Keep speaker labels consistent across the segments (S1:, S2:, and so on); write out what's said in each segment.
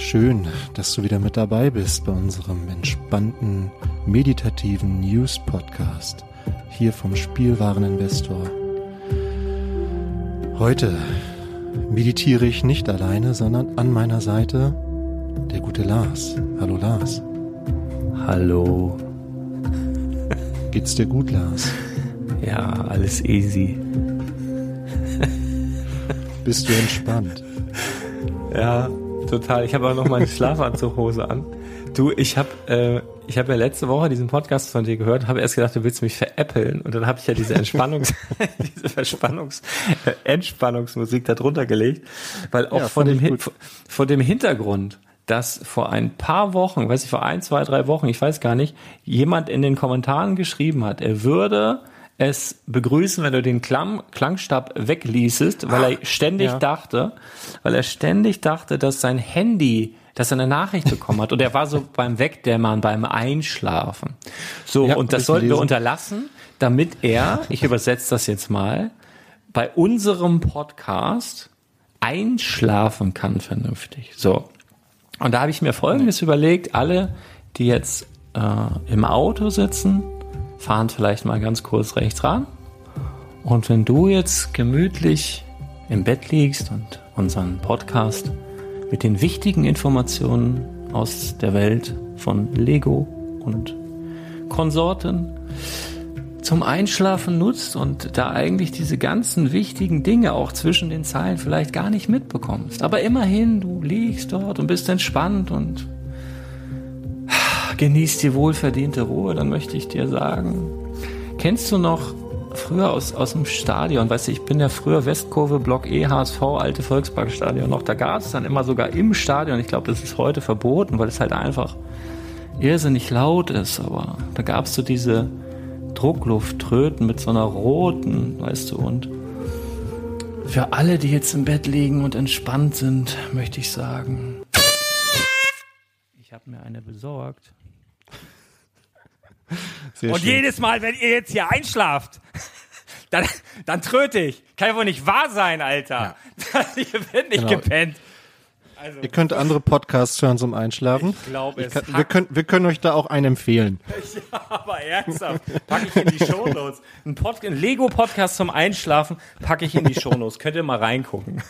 S1: Schön, dass du wieder mit dabei bist bei unserem entspannten, meditativen News-Podcast hier vom Spielwareninvestor. Heute meditiere ich nicht alleine, sondern an meiner Seite der gute Lars. Hallo Lars.
S2: Hallo.
S1: Geht's dir gut, Lars?
S2: Ja, alles easy.
S1: Bist du entspannt?
S2: Ja, total. Ich habe auch noch meine Schlafanzughose an. Du, ich habe äh, ich habe ja letzte Woche diesen Podcast von dir gehört, habe erst gedacht, du willst mich veräppeln und dann habe ich ja diese Entspannungs diese Verspannungs äh, Entspannungsmusik da drunter gelegt, weil auch ja, vor dem vor dem Hintergrund, dass vor ein paar Wochen, weiß ich vor ein, zwei, drei Wochen, ich weiß gar nicht, jemand in den Kommentaren geschrieben hat, er würde es begrüßen, wenn du den Klang, Klangstab wegließest, weil er ständig ja. dachte, weil er ständig dachte, dass sein Handy, dass er eine Nachricht bekommen hat und er war so beim Wegdämmern, beim Einschlafen. So, ja, und das sollten wir unterlassen, damit er, ich übersetze das jetzt mal, bei unserem Podcast einschlafen kann vernünftig. So. Und da habe ich mir Folgendes überlegt, alle, die jetzt äh, im Auto sitzen, fahren vielleicht mal ganz kurz rechts ran. Und wenn du jetzt gemütlich im Bett liegst und unseren Podcast mit den wichtigen Informationen aus der Welt von Lego und Konsorten zum Einschlafen nutzt und da eigentlich diese ganzen wichtigen Dinge auch zwischen den Zeilen vielleicht gar nicht mitbekommst. Aber immerhin, du liegst dort und bist entspannt und genießt die wohlverdiente Ruhe, dann möchte ich dir sagen, kennst du noch früher aus, aus dem Stadion, weißt du, ich bin ja früher Westkurve, Block E, HSV, alte Volksparkstadion noch, da gab es dann immer sogar im Stadion, ich glaube, das ist heute verboten, weil es halt einfach irrsinnig laut ist, aber da gab es so diese Drucklufttröten mit so einer roten, weißt du, und für alle, die jetzt im Bett liegen und entspannt sind, möchte ich sagen, ich habe mir eine besorgt.
S1: Sehr
S2: und
S1: schön.
S2: jedes Mal, wenn ihr jetzt hier einschlaft, dann, dann tröte ich. Kann ja wohl nicht wahr sein, Alter. ihr werdet nicht
S1: Genau.
S2: gepennt. Also,
S1: Ihr könnt andere Podcasts hören zum Einschlafen.
S2: Ich glaube, es
S1: kann, wir, können, wir können euch da auch einen empfehlen.
S2: aber ernsthaft, packe ich in die Shownotes. Ein, Pod ein Lego-Podcast zum Einschlafen packe ich in die Shownotes. Könnt ihr mal reingucken.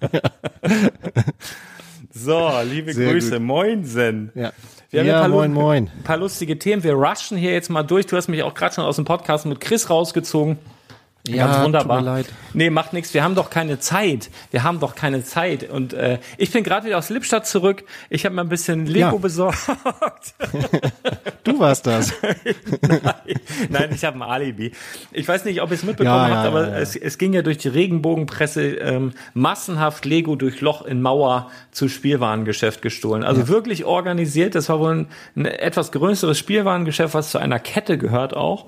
S2: so, liebe
S1: Sehr
S2: Grüße.
S1: gut.
S2: Moinsen.
S1: Ja,
S2: Wir haben
S1: ja
S2: ein paar,
S1: moin, moin.
S2: paar lustige Themen. Wir rushen hier jetzt mal durch. Du hast mich auch gerade schon aus dem Podcast mit Chris rausgezogen.
S1: Ja,
S2: Ganz wunderbar.
S1: tut mir leid.
S2: Nee, macht nichts. Wir haben doch keine Zeit. Wir haben doch keine Zeit. Und äh, ich bin gerade wieder aus Lippstadt zurück. Ich habe mir ein bisschen Lego
S1: Ja.
S2: besorgt.
S1: Du warst das.
S2: Nein, ich habe ein Alibi. Ich weiß nicht, ob ihr es mitbekommen
S1: Ja,
S2: habt, aber
S1: ja, ja.
S2: Es, es ging ja durch die Regenbogenpresse ähm, massenhaft Lego durch Loch in Mauer zu Spielwarengeschäft gestohlen. Also wirklich organisiert. Das war wohl ein, ein etwas größeres Spielwarengeschäft, was zu einer Kette gehört auch.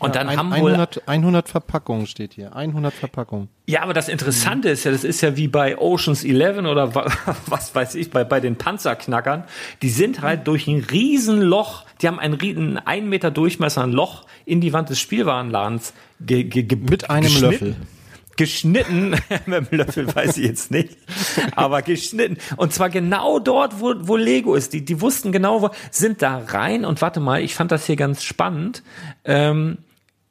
S2: Und dann
S1: Ein-
S2: haben wohl
S1: 100, 100 Verpackungen steht hier. 100 Verpackungen.
S2: Ja, aber das Interessante ist ja, das ist ja wie bei Oceans 11 oder wa- was weiß ich, bei, bei den Panzerknackern. Die sind halt durch ein Riesenloch, die haben ein, riesen, ein Meter Durchmesser, ein Loch in die Wand des Spielwarenladens ge, ge, ge,
S1: Mit einem. Löffel.
S2: Geschnitten, mit dem Löffel weiß ich jetzt nicht, aber geschnitten. Und zwar genau dort, wo, wo Lego ist. Die, die wussten genau, wo, sind da rein und warte mal, ich fand das hier ganz spannend. Ähm,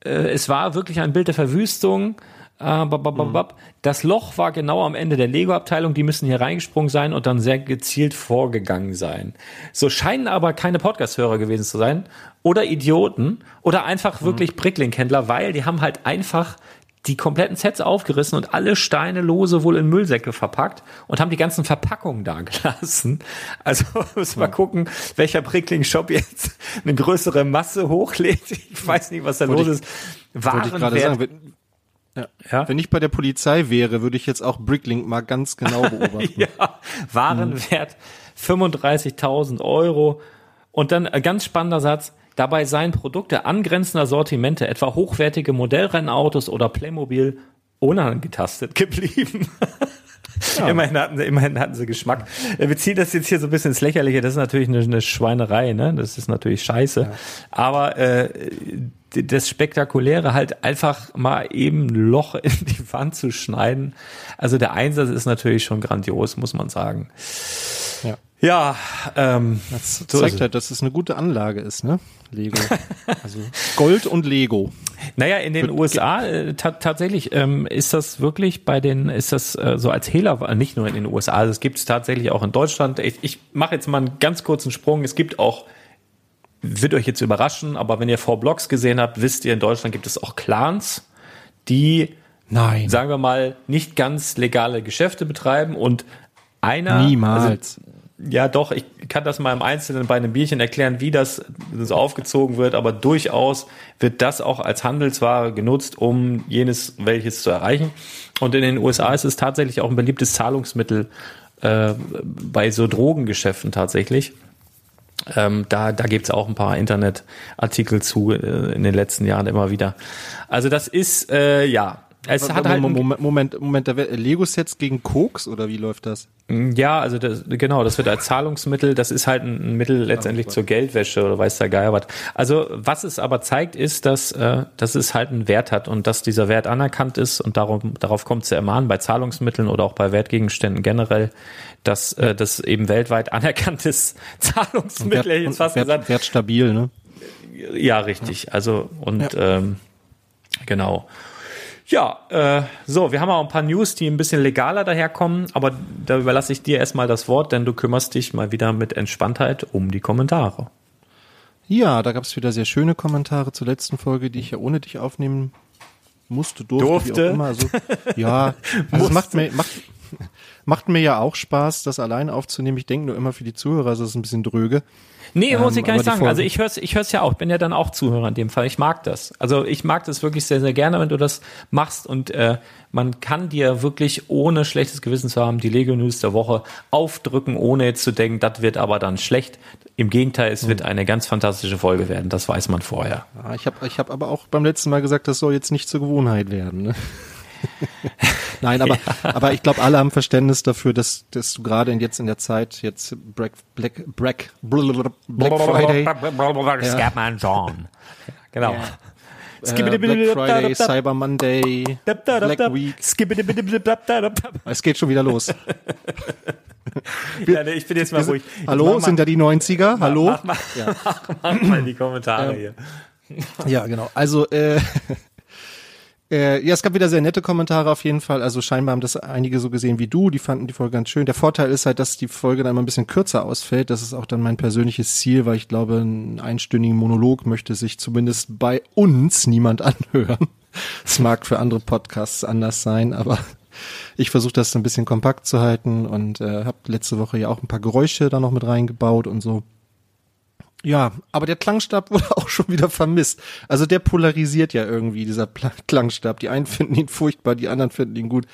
S2: äh, es war wirklich ein Bild der Verwüstung. Äh, bab, bab, bab, bab. Das Loch war genau am Ende der Lego-Abteilung. Die müssen hier reingesprungen sein und dann sehr gezielt vorgegangen sein. So scheinen aber keine Podcast-Hörer gewesen zu sein oder Idioten oder einfach wirklich Bricklink-Händler, weil die haben halt einfach die kompletten Sets aufgerissen und alle Steine lose wohl in Müllsäcke verpackt und haben die ganzen Verpackungen da gelassen. Also müssen wir gucken, welcher Brickling-Shop jetzt eine größere Masse hochlädt. Ich weiß nicht, was da
S1: Wollte
S2: los
S1: ich-
S2: ist. Warenwert-
S1: ja.
S2: Ja?
S1: wenn ich bei der Polizei wäre, würde ich jetzt auch Bricklink mal ganz genau beobachten.
S2: Ja, Warenwert 35.000 Euro. Und dann ein ganz spannender Satz. Dabei seien Produkte angrenzender Sortimente, etwa hochwertige Modellrennautos oder Playmobil, unangetastet geblieben. Immerhin, hatten sie, immerhin hatten sie Geschmack. Wir beziehen das jetzt hier so ein bisschen ins Lächerliche. Das ist natürlich eine, eine Schweinerei, ne? Das ist natürlich scheiße. Aber äh, das Spektakuläre halt einfach mal eben ein Loch in die Wand zu schneiden. Also der Einsatz ist natürlich schon grandios, muss man sagen.
S1: Ja.
S2: Ja, ähm,
S1: Das
S2: so
S1: zeigt halt, dass es eine gute Anlage ist, ne? Lego. Also Gold und Lego.
S2: Naja, in den USA äh, ta tatsächlich ähm, ist das wirklich bei den, ist das äh, so als Hehler, nicht nur in den USA, also es gibt es tatsächlich auch in Deutschland. Ich, ich mache jetzt mal einen ganz kurzen Sprung. Es gibt auch, wird euch jetzt überraschen, aber wenn ihr vor Blogs gesehen habt, wisst ihr, in Deutschland gibt es auch Clans, die,
S1: Nein.
S2: sagen wir mal, nicht ganz legale Geschäfte betreiben und einer,
S1: Niemals.
S2: Also, ja, doch, ich kann das mal im Einzelnen bei einem Bierchen erklären, wie das so aufgezogen wird, aber durchaus wird das auch als Handelsware genutzt, um jenes welches zu erreichen. Und in den USA ist es tatsächlich auch ein beliebtes Zahlungsmittel äh, bei so Drogengeschäften tatsächlich. Ähm, da da gibt's auch ein paar Internetartikel zu äh, in den letzten Jahren immer wieder. Also das ist, äh, ja, es hat halt...
S1: Moment, Moment, Moment, Lego-Sets gegen Koks oder wie läuft das?
S2: Ja, also das, genau, das wird als Zahlungsmittel, das ist halt ein Mittel letztendlich zur Geldwäsche oder weiß der Geier was. Also was es aber zeigt, ist, dass, äh, dass es halt einen Wert hat und dass dieser Wert anerkannt ist und darum, darauf kommt es ja immer an, bei Zahlungsmitteln oder auch bei Wertgegenständen generell, dass äh, das eben weltweit anerkanntes Zahlungsmittel, hätte ich jetzt fast
S1: Wert,
S2: gesagt.
S1: Wert stabil, ne?
S2: Ja, richtig. Also und ähm, genau. Ja, äh, so, wir haben auch ein paar News, die ein bisschen legaler daherkommen, aber da überlasse ich dir erstmal das Wort, denn du kümmerst dich mal wieder mit Entspanntheit um die Kommentare.
S1: Ja, da gab es wieder sehr schöne Kommentare zur letzten Folge, die ich ja ohne dich aufnehmen musste, durfte,
S2: Durfte.
S1: wie auch immer. Also, ja, also es macht mir, macht, macht mir ja auch Spaß, das alleine aufzunehmen. Ich denke nur immer für die Zuhörer, also es ist ein bisschen dröge.
S2: Nee,
S1: Ähm,
S2: muss ich gar
S1: aber
S2: nicht sagen. Also ich hör's, ich hör's ja auch. Ich bin ja dann auch Zuhörer in dem Fall. Ich mag das. Also ich mag das wirklich sehr, sehr gerne, wenn du das machst und äh, man kann dir wirklich ohne schlechtes Gewissen zu haben die Lego News der Woche aufdrücken, ohne jetzt zu denken, das wird aber dann schlecht. Im Gegenteil, es
S1: Hm.
S2: wird eine ganz fantastische Folge werden. Das weiß man vorher.
S1: Ja, ich habe ich hab aber auch beim letzten Mal gesagt, das soll jetzt nicht zur Gewohnheit werden. Ne? Nein, aber, aber ich glaube, alle haben Verständnis dafür, dass, dass du gerade jetzt in der Zeit, jetzt Black, Black, Black, Black Friday,
S2: Scatman John. Genau.
S1: äh, Black Friday, Cyber Monday, Black Week. Es geht schon wieder los.
S2: Ja, nee, ich bin jetzt mal ruhig.
S1: Hallo,
S2: mach
S1: sind da die 90er? Hallo?
S2: Mach mal, mach mal die Kommentare hier.
S1: Ja, genau. Also, äh, äh, ja, es gab wieder sehr nette Kommentare auf jeden Fall. Also scheinbar haben das einige so gesehen wie du. Die fanden die Folge ganz schön. Der Vorteil ist halt, dass die Folge dann immer ein bisschen kürzer ausfällt. Das ist auch dann mein persönliches Ziel, weil ich glaube, einen einstündigen Monolog möchte sich zumindest bei uns niemand anhören. Es mag für andere Podcasts anders sein, aber ich versuche das ein bisschen kompakt zu halten und äh, habe letzte Woche ja auch ein paar Geräusche da noch mit reingebaut und so. Ja, aber der Klangstab wurde auch schon wieder vermisst. Also der polarisiert ja irgendwie, dieser Pla Klangstab. Die einen finden ihn furchtbar, die anderen finden ihn gut.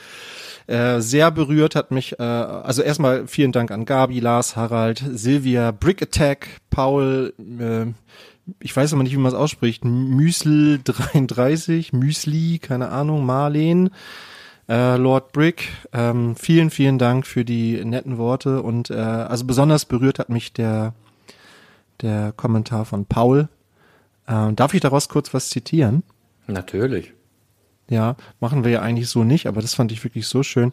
S1: Äh, sehr berührt hat mich, äh, also erstmal vielen Dank an Gabi, Lars, Harald, Silvia, Brick Attack, Paul, äh, ich weiß aber nicht, wie man es ausspricht, Müsel 33, Müsli, keine Ahnung, Marleen, äh, Lord Brick, ähm, vielen, vielen Dank für die netten Worte und äh, also besonders berührt hat mich der der Kommentar von Paul. Ähm, darf ich daraus kurz was zitieren?
S2: Natürlich.
S1: Ja, machen wir ja eigentlich so nicht, aber das fand ich wirklich so schön.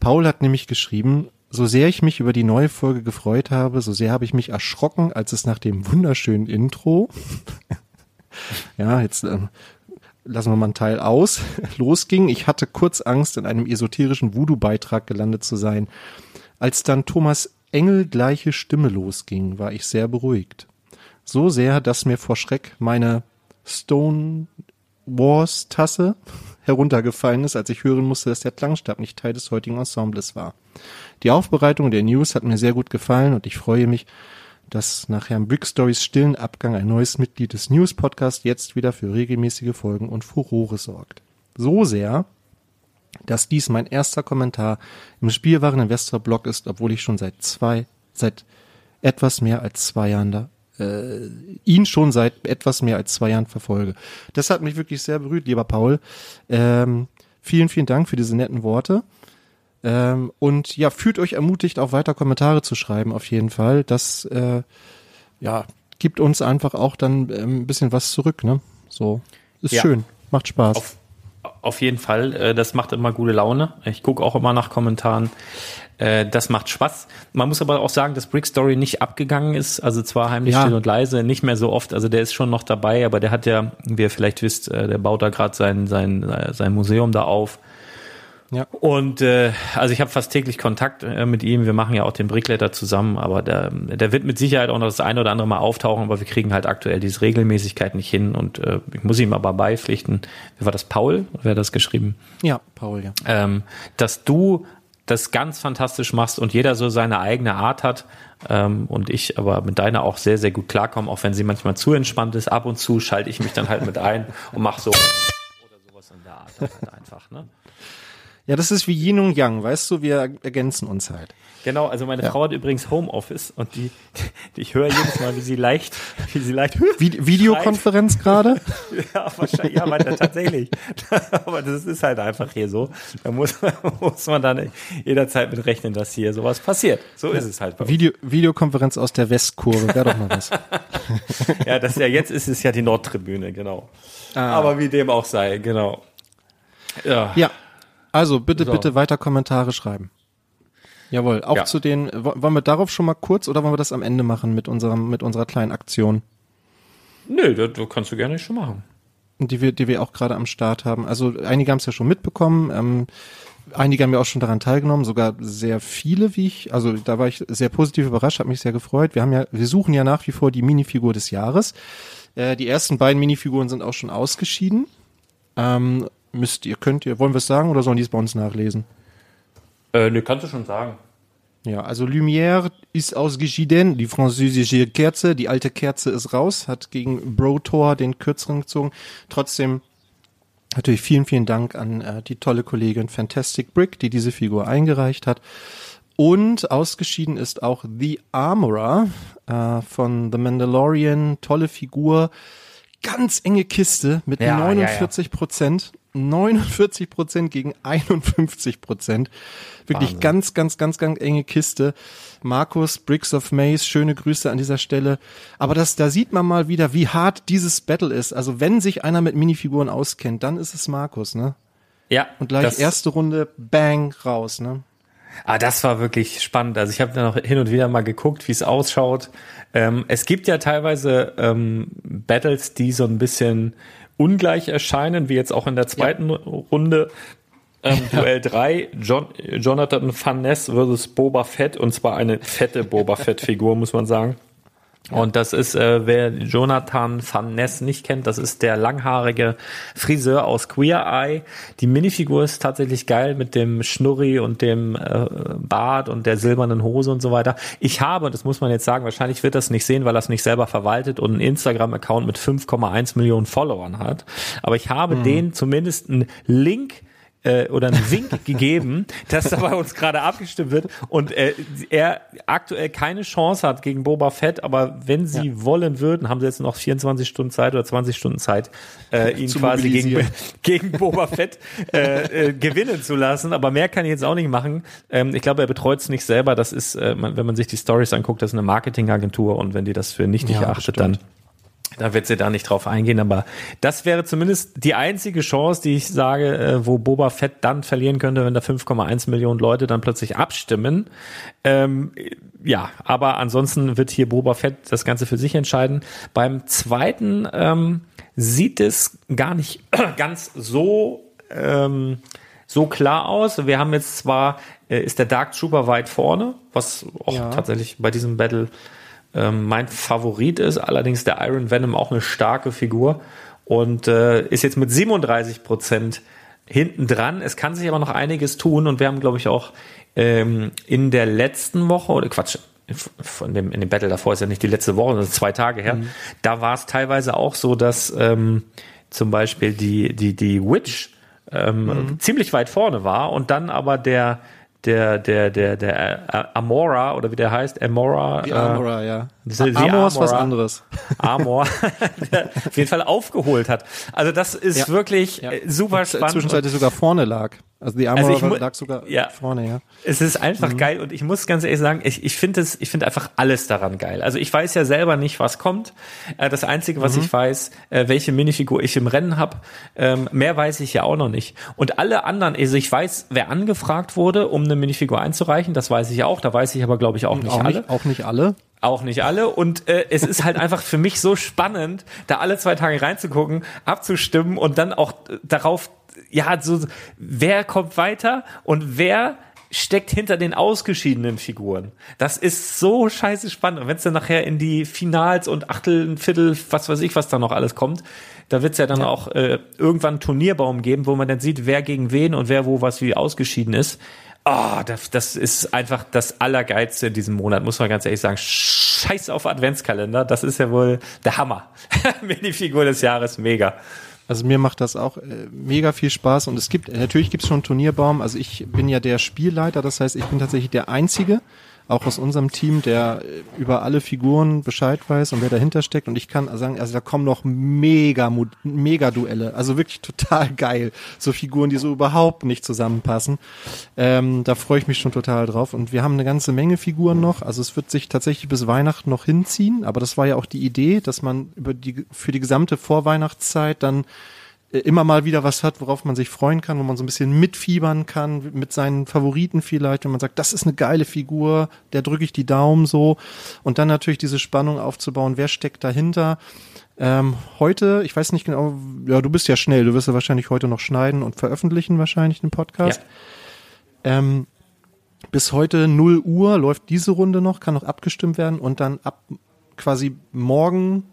S1: Paul hat nämlich geschrieben, so sehr ich mich über die neue Folge gefreut habe, so sehr habe ich mich erschrocken, als es nach dem wunderschönen Intro, ja, jetzt ähm, lassen wir mal einen Teil aus, losging. Ich hatte kurz Angst, in einem esoterischen Voodoo-Beitrag gelandet zu sein. Als dann Thomas Engel gleiche Stimme losging, war ich sehr beruhigt. So sehr, dass mir vor Schreck meine Stone Wars Tasse heruntergefallen ist, als ich hören musste, dass der Klangstab nicht Teil des heutigen Ensembles war. Die Aufbereitung der News hat mir sehr gut gefallen und ich freue mich, dass nach Herrn Brick Stories stillen Abgang ein neues Mitglied des News Podcast jetzt wieder für regelmäßige Folgen und Furore sorgt. So sehr, dass dies mein erster Kommentar im Spielwaren Investor Blog ist, obwohl ich schon seit zwei, seit etwas mehr als zwei Jahren da, äh, ihn schon seit etwas mehr als zwei Jahren verfolge. Das hat mich wirklich sehr berührt, lieber Paul. Ähm, vielen, vielen Dank für diese netten Worte. Ähm, und ja, fühlt euch ermutigt, auch weiter Kommentare zu schreiben, auf jeden Fall. Das, äh, ja, gibt uns einfach auch dann ähm, ein bisschen was zurück, ne? So. Ist
S2: Ja.
S1: schön. Macht Spaß.
S2: Auf, auf jeden Fall, äh, das macht immer gute Laune. Ich gucke auch immer nach Kommentaren. Äh, das macht Spaß. Man muss aber auch sagen, dass Brick Story nicht abgegangen ist. Also zwar heimlich
S1: Ja.
S2: still und leise, nicht mehr so oft. Also der ist schon noch dabei, aber der hat ja, wie ihr vielleicht wisst, äh, der baut da gerade sein, sein, sein Museum da auf.
S1: Ja.
S2: Und äh, also ich habe fast täglich Kontakt äh, mit ihm. Wir machen ja auch den Brickletter zusammen, aber der, der wird mit Sicherheit auch noch das eine oder andere Mal auftauchen, aber wir kriegen halt aktuell diese Regelmäßigkeit nicht hin und äh, ich muss ihm aber beipflichten. Wie war das, Paul? Wer hat das geschrieben?
S1: Ja, Paul, ja.
S2: ähm, dass du das ganz fantastisch machst und jeder so seine eigene Art hat ähm, und ich aber mit deiner auch sehr, sehr gut klarkomme, auch wenn sie manchmal zu entspannt ist. Ab und zu schalte ich mich dann halt mit ein und mache so oder sowas in der Art halt einfach. Ne?
S1: Ja, das ist wie Yin und Yang, weißt du, wir ergänzen uns halt.
S2: Genau, also meine Frau hat übrigens Homeoffice und die, die ich höre jedes Mal, wie sie leicht, wie sie leicht
S1: Vi Videokonferenz gerade?
S2: Ja, wahrscheinlich, ja, aber tatsächlich. aber das ist halt einfach hier so. Da muss, muss man dann jederzeit mit rechnen, dass hier sowas passiert. So ist es halt bei uns.
S1: Video Videokonferenz aus der Westkurve, wäre doch mal was.
S2: Ja, das ist ja, jetzt ist es ja die Nordtribüne, genau. Aber wie dem auch sei, genau. Ja.
S1: Ja, also bitte,
S2: So.
S1: bitte weiter Kommentare schreiben. Jawohl, auch
S2: Ja.
S1: zu den, wo- wollen wir darauf schon mal kurz oder wollen wir das am Ende machen mit unserem, mit unserer kleinen Aktion?
S2: Nö, das, das kannst du gerne schon machen.
S1: die wir, die wir auch gerade am Start haben. Also einige haben es ja schon mitbekommen. Ähm, einige haben ja auch schon daran teilgenommen, sogar sehr viele, wie ich. Also da war ich sehr positiv überrascht, habe mich sehr gefreut. Wir haben ja, wir suchen ja nach wie vor die Minifigur des Jahres. Äh, die ersten beiden Minifiguren sind auch schon ausgeschieden. Ähm, müsst ihr, könnt ihr, wollen wir es sagen oder sollen die es bei uns nachlesen?
S2: Äh, ne, kannst du schon sagen.
S1: Ja, also Lumière ist ausgeschieden, die französische Kerze, die alte Kerze ist raus, hat gegen Brotor den kürzeren gezogen. Trotzdem natürlich vielen, vielen Dank an äh, die tolle Kollegin Fantastic Brick, die diese Figur eingereicht hat. Und ausgeschieden ist auch The Armorer äh, von The Mandalorian, tolle Figur, ganz enge Kiste mit
S2: Ja,
S1: 49 Prozent. 49 Prozent gegen 51 Prozent. Wirklich
S2: Wahnsinn.
S1: ganz, ganz, ganz, ganz enge Kiste. Markus, Bricks of Maze, schöne Grüße an dieser Stelle. Aber das, da sieht man mal wieder, wie hart dieses Battle ist. Also wenn sich einer mit Minifiguren auskennt, dann ist es Markus, ne?
S2: Ja.
S1: Und gleich erste Runde, bang, raus, ne?
S2: Ah, das war wirklich spannend. Also ich habe da noch hin und wieder mal geguckt, wie es ausschaut. Ähm, es gibt ja teilweise ähm, Battles, die so ein bisschen ungleich erscheinen, wie jetzt auch in der zweiten Runde. Ähm, Duell 3, John, Jonathan Van Ness versus Boba Fett und zwar eine fette Boba Fett-Figur, muss man sagen. Und das ist, äh, wer Jonathan Van Ness nicht kennt, das ist der langhaarige Friseur aus Queer Eye. Die Minifigur ist tatsächlich geil mit dem Schnurri und dem äh, Bart und der silbernen Hose und so weiter. Ich habe, das muss man jetzt sagen, wahrscheinlich wird das nicht sehen, weil er es nicht selber verwaltet und einen Instagram-Account mit 5,1 Millionen Followern hat. Aber ich habe den zumindest einen Link äh, oder einen Wink gegeben, dass da bei uns gerade abgestimmt wird und äh, er aktuell keine Chance hat gegen Boba Fett, aber wenn sie wollen würden, haben sie jetzt noch 24 Stunden Zeit oder 20 Stunden Zeit, äh, ihn
S1: Zu
S2: quasi gegen, gegen Boba Fett äh, äh, gewinnen zu lassen. Aber mehr kann ich jetzt auch nicht machen. Ähm, ich glaube, er betreut es nicht selber. Das ist, äh, man, wenn man sich die Stories anguckt, das ist eine Marketingagentur und wenn die das für nichtig
S1: Ja, das
S2: erachtet, dann da wird sie da nicht drauf eingehen, aber das wäre zumindest die einzige Chance, die ich sage, äh, wo Boba Fett dann verlieren könnte, wenn da 5,1 Millionen Leute dann plötzlich abstimmen. Ähm, ja, aber ansonsten wird hier Boba Fett das Ganze für sich entscheiden. Beim zweiten ähm, sieht es gar nicht ganz so ähm, so klar aus. Wir haben jetzt zwar, äh, ist der Dark Trooper weit vorne, was auch
S1: Ja.
S2: tatsächlich bei diesem Battle ähm, mein Favorit ist. Allerdings der Iron Venom auch eine starke Figur und äh, ist jetzt mit 37 Prozent hinten dran. Es kann sich aber noch einiges tun und wir haben, glaube ich, auch ähm, in der letzten Woche oder Quatsch. Von dem, in dem Battle davor ist ja nicht die letzte Woche, sondern zwei Tage her. Da war es teilweise auch so, dass ähm, zum Beispiel die, die, die Witch ähm, ziemlich weit vorne war und dann aber der, der, der, der, der äh, Amora oder wie der heißt, Amora,
S1: Die
S2: äh,
S1: Armorer, ja. Armor ist was anderes.
S2: Amor der auf jeden Fall aufgeholt hat. Also das ist
S1: Ja.
S2: wirklich
S1: Ja.
S2: äh, super spannend.
S1: Zwischenzeitlich sogar vorne lag. Also die Armorer
S2: Also
S1: lag sogar
S2: ja.
S1: vorne, ja.
S2: Es ist einfach
S1: Mhm.
S2: geil und ich muss ganz ehrlich sagen, ich, ich finde es, ich finde einfach alles daran geil. Also ich weiß ja selber nicht, was kommt. Äh, Das Einzige,
S1: Mhm.
S2: was ich weiß, äh, welche Minifigur ich im Rennen habe, ähm, mehr weiß ich ja auch noch nicht. Und alle anderen, also ich weiß, wer angefragt wurde, um eine Minifigur einzureichen, das weiß ich auch. Da weiß ich aber, glaube ich, auch nicht
S1: auch,
S2: alle.
S1: nicht, auch nicht alle.
S2: Auch nicht alle. Und äh, es ist halt einfach für mich so spannend, da alle zwei Tage reinzugucken, abzustimmen und dann auch äh, darauf, ja, so, wer kommt weiter und wer steckt hinter den ausgeschiedenen Figuren. Das ist so scheiße spannend. Und wenn es dann nachher in die Finals und Achtel, Viertel, was weiß ich, was da noch alles kommt, da wird es ja dann auch äh, irgendwann einen Turnierbaum geben, wo man dann sieht, wer gegen wen und wer wo was wie ausgeschieden ist. Ah, das, das ist einfach das Allergeilste in diesem Monat, muss man ganz ehrlich sagen. Scheiß auf Adventskalender, das ist ja wohl der Hammer. Minifigur des Jahres, mega.
S1: Also mir macht das auch äh, mega viel Spaß und es gibt, natürlich gibt es schon einen Turnierbaum. Also ich bin ja der Spielleiter, das heißt, ich bin tatsächlich der Einzige, auch aus unserem Team, der über alle Figuren Bescheid weiß und wer dahinter steckt. Und ich kann sagen, also da kommen noch mega, mega Duelle. Also wirklich total geil. So Figuren, die so überhaupt nicht zusammenpassen. Ähm, da freue ich mich schon total drauf. Und wir haben eine ganze Menge Figuren noch. Also es wird sich tatsächlich bis Weihnachten noch hinziehen. Aber das war ja auch die Idee, dass man über die, für die gesamte Vorweihnachtszeit dann immer mal wieder was hat, worauf man sich freuen kann, wo man so ein bisschen mitfiebern kann, mit seinen Favoriten vielleicht, wenn man sagt, das ist eine geile Figur, der drücke ich die Daumen so. Und dann natürlich diese Spannung aufzubauen, wer steckt dahinter. Ähm, heute, ich weiß nicht genau, ja, du bist ja schnell, du wirst ja wahrscheinlich heute noch schneiden und veröffentlichen, wahrscheinlich den Podcast. Ja. Ähm, bis heute 0 Uhr läuft diese Runde noch, kann noch abgestimmt werden und dann ab quasi morgen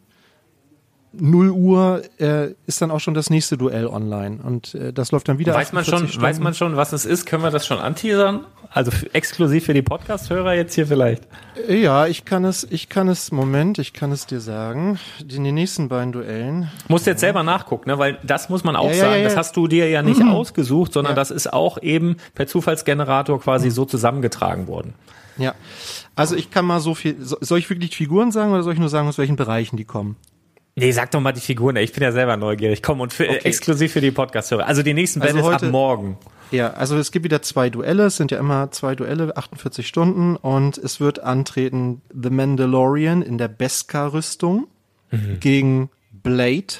S1: 0 Uhr äh, ist dann auch schon das nächste Duell online und äh, das läuft dann wieder.
S2: Weiß man schon, weiß man schon, was es ist? Können wir das schon anteasern? Also exklusiv für die Podcast-Hörer jetzt hier vielleicht?
S1: Äh, ja, ich kann es, ich kann es, Moment, ich kann es dir sagen. In den nächsten beiden Duellen.
S2: Musst jetzt selber nachgucken, ne? weil das muss man auch ja, sagen. Ja, ja, das hast du dir ja nicht mhm. ausgesucht, sondern das ist auch eben per Zufallsgenerator quasi mhm. so zusammengetragen worden.
S1: Ja, also ich kann mal so viel. Soll ich wirklich Figuren sagen oder soll ich nur sagen, aus welchen Bereichen die kommen?
S2: Nee, sag doch mal die Figuren. Ich bin ja selber neugierig. Komm, und für, okay. exklusiv für die Podcast-Hörer. Also die nächsten also Battles ab morgen.
S1: Ja, also es gibt wieder zwei Duelle. Es sind ja immer zwei Duelle, 48 Stunden. Und es wird antreten The Mandalorian in der Beskar-Rüstung mhm. gegen Blade.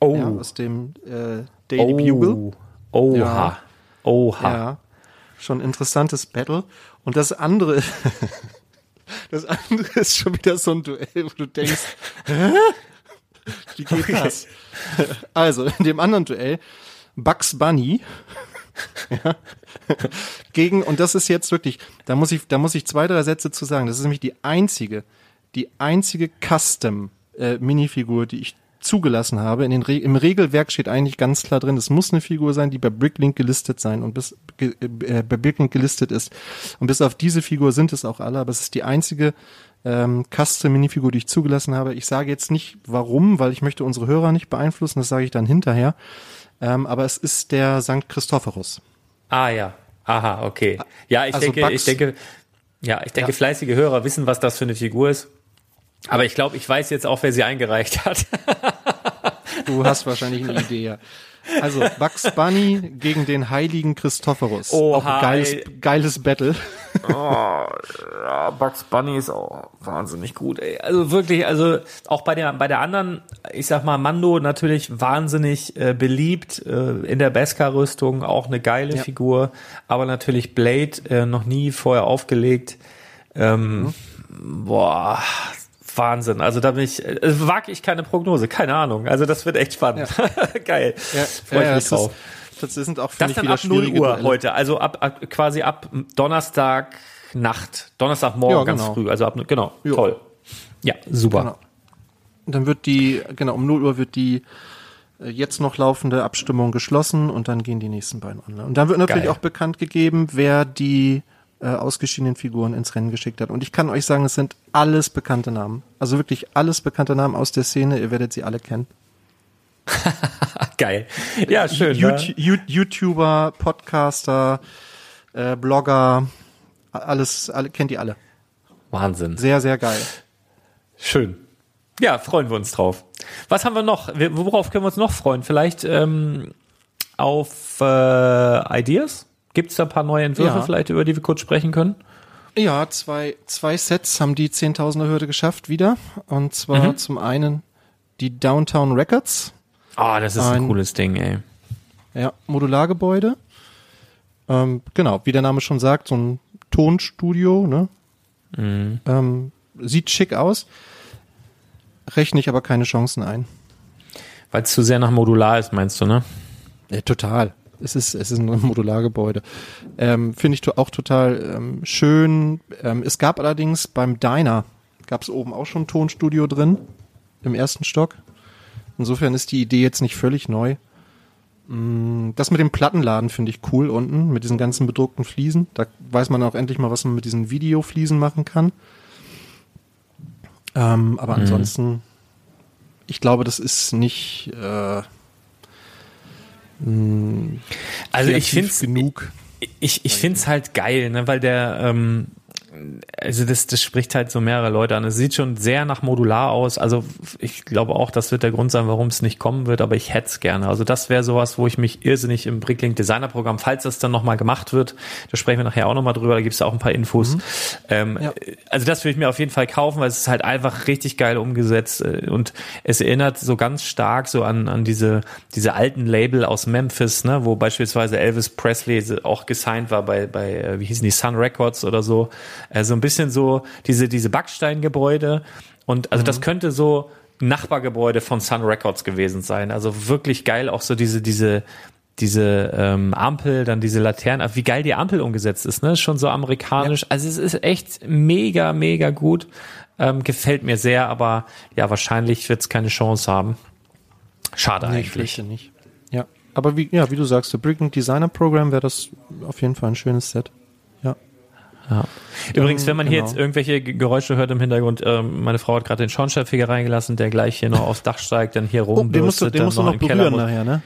S1: Oh. Ja, aus dem äh, Daily oh. Bugle.
S2: Oha. Ja. Oha.
S1: Ja. Schon interessantes Battle. Und das andere Das andere ist schon wieder so ein Duell, wo du denkst, Hä? wie geht das? Also, in dem anderen Duell, Bugs Bunny ja, gegen, und das ist jetzt wirklich, da muss ich, da muss ich zwei, drei Sätze zu sagen. Das ist nämlich die einzige, die einzige Custom-Minifigur, äh, die ich zugelassen habe. In den Re Im Regelwerk steht eigentlich ganz klar drin, es muss eine Figur sein, die bei Bricklink gelistet sein und bis ge äh, bei Bricklink gelistet ist. Und bis auf diese Figur sind es auch alle, aber es ist die einzige ähm, Custom-Minifigur, die ich zugelassen habe. Ich sage jetzt nicht warum, weil ich möchte unsere Hörer nicht beeinflussen, das sage ich dann hinterher. Ähm, aber es ist der St. Christophorus.
S2: Ah ja. Aha, okay. Ja, ich also denke, Bugs, ich denke, ja, ich denke, ja. fleißige Hörer wissen, was das für eine Figur ist. Aber ich glaube, ich weiß jetzt auch, wer sie eingereicht hat.
S1: du hast wahrscheinlich eine Idee, ja. Also Bugs Bunny gegen den heiligen Christophorus.
S2: Oh, auch ein
S1: geiles, geiles Battle.
S2: Oh, ja, Bugs Bunny ist auch wahnsinnig gut. Ey. Also wirklich, also auch bei der bei der anderen, ich sag mal Mando natürlich wahnsinnig äh, beliebt äh, in der Beskar-Rüstung, auch eine geile ja. Figur, aber natürlich Blade äh, noch nie vorher aufgelegt. Ähm, mhm. Boah, Wahnsinn. Also da bin ich, äh, wage ich keine Prognose, keine Ahnung. Also das wird echt spannend. Ja. Geil.
S1: Ja, Freue ja, mich drauf. Ist, das sind auch
S2: das dann ab 0 Uhr Duelle. heute, also ab, ab quasi ab Donnerstag Nacht, Donnerstagmorgen ja, genau. ganz früh, also ab genau, jo. toll. Ja, super.
S1: Genau. Dann wird die, genau, um 0 Uhr wird die äh, jetzt noch laufende Abstimmung geschlossen und dann gehen die nächsten beiden online. Und dann wird natürlich Geil. auch bekannt gegeben, wer die äh, ausgeschiedenen Figuren ins Rennen geschickt hat. Und ich kann euch sagen, es sind alles bekannte Namen. Also wirklich alles bekannte Namen aus der Szene. Ihr werdet sie alle kennen.
S2: Geil. Ja, schön.
S1: YouTube, ne? YouTuber, Podcaster, äh, Blogger, alles, alle, kennt ihr alle.
S2: Wahnsinn.
S1: Sehr, sehr geil.
S2: Schön. Ja, freuen wir uns drauf. Was haben wir noch? Worauf können wir uns noch freuen? Vielleicht ähm, auf äh, Ideas? Gibt es da ein paar neue Entwürfe ja. vielleicht, über die wir kurz sprechen können?
S1: Ja, zwei, zwei Sets haben die Zehntausender Hürde geschafft wieder. Und zwar mhm. zum einen die Downtown Records.
S2: Ah, oh, das ist ein, ein, cooles Ding, ey.
S1: Ja, Modulargebäude. Ähm, genau, wie der Name schon sagt, so ein Tonstudio, ne? Mhm. Ähm, sieht schick aus. Rechne ich aber keine Chancen ein.
S2: Weil es zu sehr nach Modular ist, meinst du, ne?
S1: Ja, total es ist, es ist ein Modulargebäude. Ähm, Finde ich auch total ähm, schön. Ähm, es gab allerdings beim Diner, gab es oben auch schon ein Tonstudio drin, im ersten Stock. Insofern ist die Idee jetzt nicht völlig neu. Mm, das mit dem Plattenladen finde ich cool unten, mit diesen ganzen bedruckten Fliesen. Da weiß man auch endlich mal, was man mit diesen Videofliesen machen kann. Ähm, aber mhm. ansonsten, ich glaube, das ist nicht, äh,
S2: also ich finde genug. Ich, ich finde es halt geil, ne, weil der, ähm, also das, das spricht halt so mehrere Leute an. Es sieht schon sehr nach modular aus. Also ich glaube auch, das wird der Grund sein, warum es nicht kommen wird, aber ich hätte es gerne. Also das wäre sowas, wo ich mich irrsinnig im Bricklink Designer Programm, falls das dann nochmal gemacht wird, da sprechen wir nachher auch nochmal drüber, da gibt es auch ein paar Infos. Mhm. Ähm, ja. Also das würde ich mir auf jeden Fall kaufen, weil es ist halt einfach richtig geil umgesetzt äh, und es erinnert so ganz stark so an, an diese, diese alten Label aus Memphis, ne, wo beispielsweise Elvis Presley auch gesigned war bei, bei äh, wie hießen die, Sun Records oder so. Äh, so ein bisschen so diese, diese Backsteingebäude. Und also mhm. das könnte so Nachbargebäude von Sun Records gewesen sein. Also wirklich geil, auch so diese, diese, diese ähm, Ampel, dann diese Laternen, wie geil die Ampel umgesetzt ist, ne? Schon so amerikanisch. Ja. Also es ist echt mega, mega gut. Ähm, gefällt mir sehr, aber ja, wahrscheinlich wird es keine Chance haben. Schade nee, eigentlich.
S1: Ich nicht. Ja, aber wie, ja, wie du sagst, der Bricking Designer Program wäre das auf jeden Fall ein schönes Set.
S2: Ja. Übrigens, wenn man hier genau. jetzt irgendwelche Geräusche hört im Hintergrund, äh, meine Frau hat gerade den Schornsteinfeger reingelassen, der gleich hier noch aufs Dach steigt, dann hier rum.
S1: Oh, den musst du, den musst du noch berühren nachher, ne?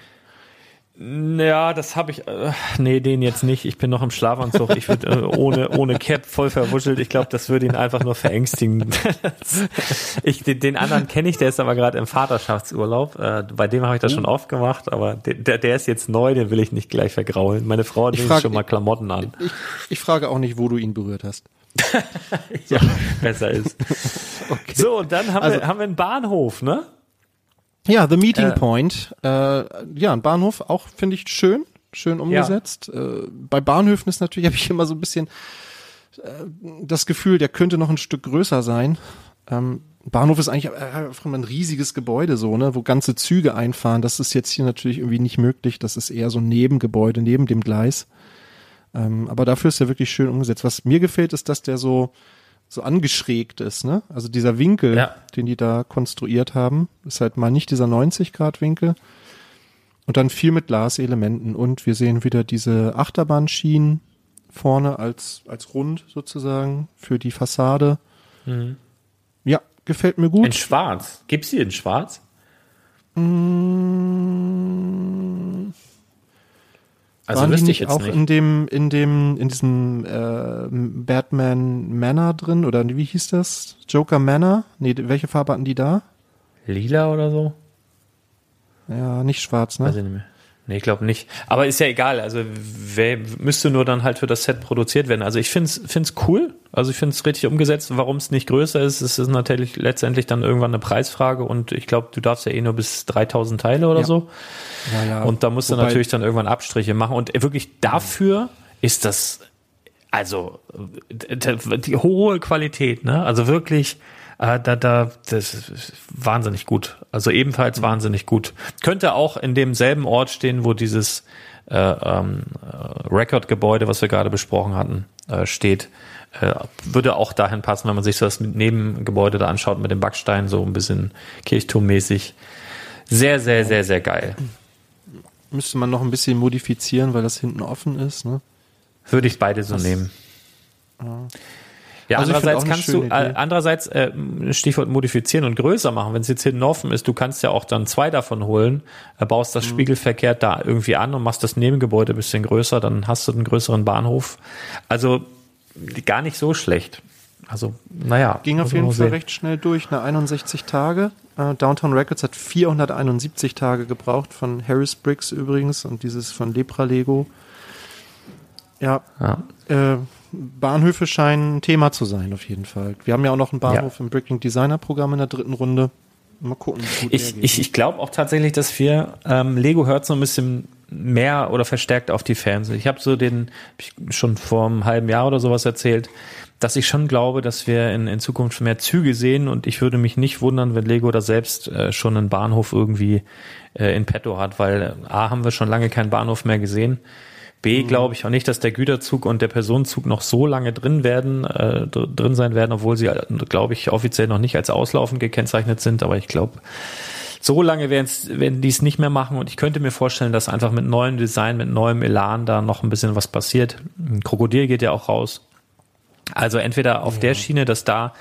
S2: Ja, das habe ich. Äh, nee, den jetzt nicht. Ich bin noch im Schlafanzug. Ich würde äh, ohne ohne Cap voll verwuschelt. Ich glaube, das würde ihn einfach nur verängstigen. ich den, den anderen kenne ich, der ist aber gerade im Vaterschaftsurlaub. Äh, bei dem habe ich das schon oft gemacht, aber der, der ist jetzt neu. Den will ich nicht gleich vergraulen. Meine Frau hat schon mal Klamotten an.
S1: Ich, ich frage auch nicht, wo du ihn berührt hast.
S2: ja, besser ist. Okay. So, und dann haben also, wir haben wir einen Bahnhof, ne?
S1: Ja, The Meeting äh, Point. Äh, ja, ein Bahnhof auch finde ich schön, schön umgesetzt. Ja. Äh, bei Bahnhöfen ist natürlich habe ich immer so ein bisschen äh, das Gefühl, der könnte noch ein Stück größer sein. Ähm, Bahnhof ist eigentlich äh, ein riesiges Gebäude so, ne, wo ganze Züge einfahren. Das ist jetzt hier natürlich irgendwie nicht möglich. Das ist eher so ein Nebengebäude neben dem Gleis. Ähm, aber dafür ist er wirklich schön umgesetzt. Was mir gefällt, ist, dass der so so angeschrägt ist, ne? Also dieser Winkel, ja. den die da konstruiert haben, ist halt mal nicht dieser 90 Grad Winkel. Und dann viel mit Glaselementen und wir sehen wieder diese Achterbahnschienen vorne als, als rund sozusagen für die Fassade. Mhm. Ja, gefällt mir gut.
S2: In schwarz. Gibt's die in schwarz?
S1: Mmh. Also Waren die nicht auch nicht. in dem, in dem, in diesem äh, Batman Manor drin oder wie hieß das? Joker Manor? Nee, welche Farbe hatten die da?
S2: Lila oder so?
S1: Ja, nicht schwarz, ne? Weiß ich nicht mehr.
S2: Nee, ich glaube nicht. Aber ist ja egal. Also wer, müsste nur dann halt für das Set produziert werden. Also ich finde es find's cool. Also ich finde es richtig umgesetzt. Warum es nicht größer ist, ist es natürlich letztendlich dann irgendwann eine Preisfrage. Und ich glaube, du darfst ja eh nur bis 3000 Teile oder ja. so. Ja, ja. Und da musst Wobei, du natürlich dann irgendwann Abstriche machen. Und wirklich dafür ist das also die hohe Qualität, ne? Also wirklich äh, da, da, das ist wahnsinnig gut. Also ebenfalls wahnsinnig gut. Könnte auch in demselben Ort stehen, wo dieses äh, ähm, Record-Gebäude, was wir gerade besprochen hatten, äh, steht. Äh, würde auch dahin passen, wenn man sich so das Nebengebäude da anschaut mit dem Backstein, so ein bisschen Kirchturmmäßig. Sehr, sehr, sehr, sehr geil.
S1: Müsste man noch ein bisschen modifizieren, weil das hinten offen ist, ne?
S2: Würde ich beide so das, nehmen. Ja. Ja, also andererseits kannst du, äh, andererseits äh, Stichwort modifizieren und größer machen. Wenn es jetzt offen ist, du kannst ja auch dann zwei davon holen, äh, baust das mhm. spiegelverkehrt da irgendwie an und machst das Nebengebäude ein bisschen größer, dann hast du einen größeren Bahnhof. Also gar nicht so schlecht. Also, naja.
S1: Ging auf jeden Fall recht schnell durch, ne 61 Tage. Äh, Downtown Records hat 471 Tage gebraucht, von Harris Briggs übrigens und dieses von Lepra Lego. Ja. ja. Äh, Bahnhöfe scheinen ein Thema zu sein, auf jeden Fall. Wir haben ja auch noch einen Bahnhof ja. im Bricking Designer Programm in der dritten Runde. Mal gucken.
S2: Ich, ich, ich glaube auch tatsächlich, dass wir ähm, Lego hört so ein bisschen mehr oder verstärkt auf die Fans. Ich habe so den hab ich schon vor einem halben Jahr oder sowas erzählt, dass ich schon glaube, dass wir in, in Zukunft mehr Züge sehen und ich würde mich nicht wundern, wenn Lego da selbst äh, schon einen Bahnhof irgendwie äh, in petto hat, weil äh, A haben wir schon lange keinen Bahnhof mehr gesehen B mhm. glaube ich auch nicht, dass der Güterzug und der Personenzug noch so lange drin werden, äh, drin sein werden, obwohl sie, glaube ich, offiziell noch nicht als auslaufend gekennzeichnet sind. Aber ich glaube, so lange werden die es nicht mehr machen und ich könnte mir vorstellen, dass einfach mit neuem Design, mit neuem Elan da noch ein bisschen was passiert. Ein Krokodil geht ja auch raus. Also entweder auf ja. der Schiene, dass da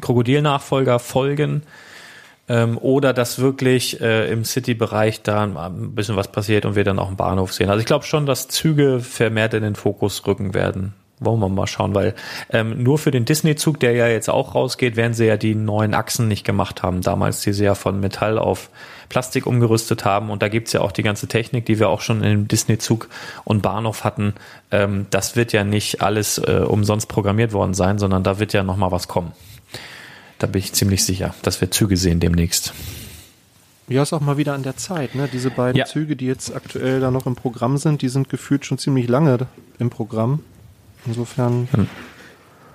S2: Krokodilnachfolger folgen, ähm, oder dass wirklich äh, im City-Bereich da ein bisschen was passiert und wir dann auch einen Bahnhof sehen. Also ich glaube schon, dass Züge vermehrt in den Fokus rücken werden. wollen wir mal schauen, weil ähm, nur für den Disney-Zug, der ja jetzt auch rausgeht, werden sie ja die neuen Achsen nicht gemacht haben. Damals, die sie ja von Metall auf Plastik umgerüstet haben. Und da gibt's ja auch die ganze Technik, die wir auch schon im Disney-Zug und Bahnhof hatten. Ähm, das wird ja nicht alles äh, umsonst programmiert worden sein, sondern da wird ja noch mal was kommen. Da bin ich ziemlich sicher, dass wir Züge sehen demnächst.
S1: Ja, ist auch mal wieder an der Zeit, ne? Diese beiden
S2: Ja.
S1: Züge, die jetzt aktuell da noch im Programm sind, die sind gefühlt schon ziemlich lange im Programm. Insofern
S2: Hm.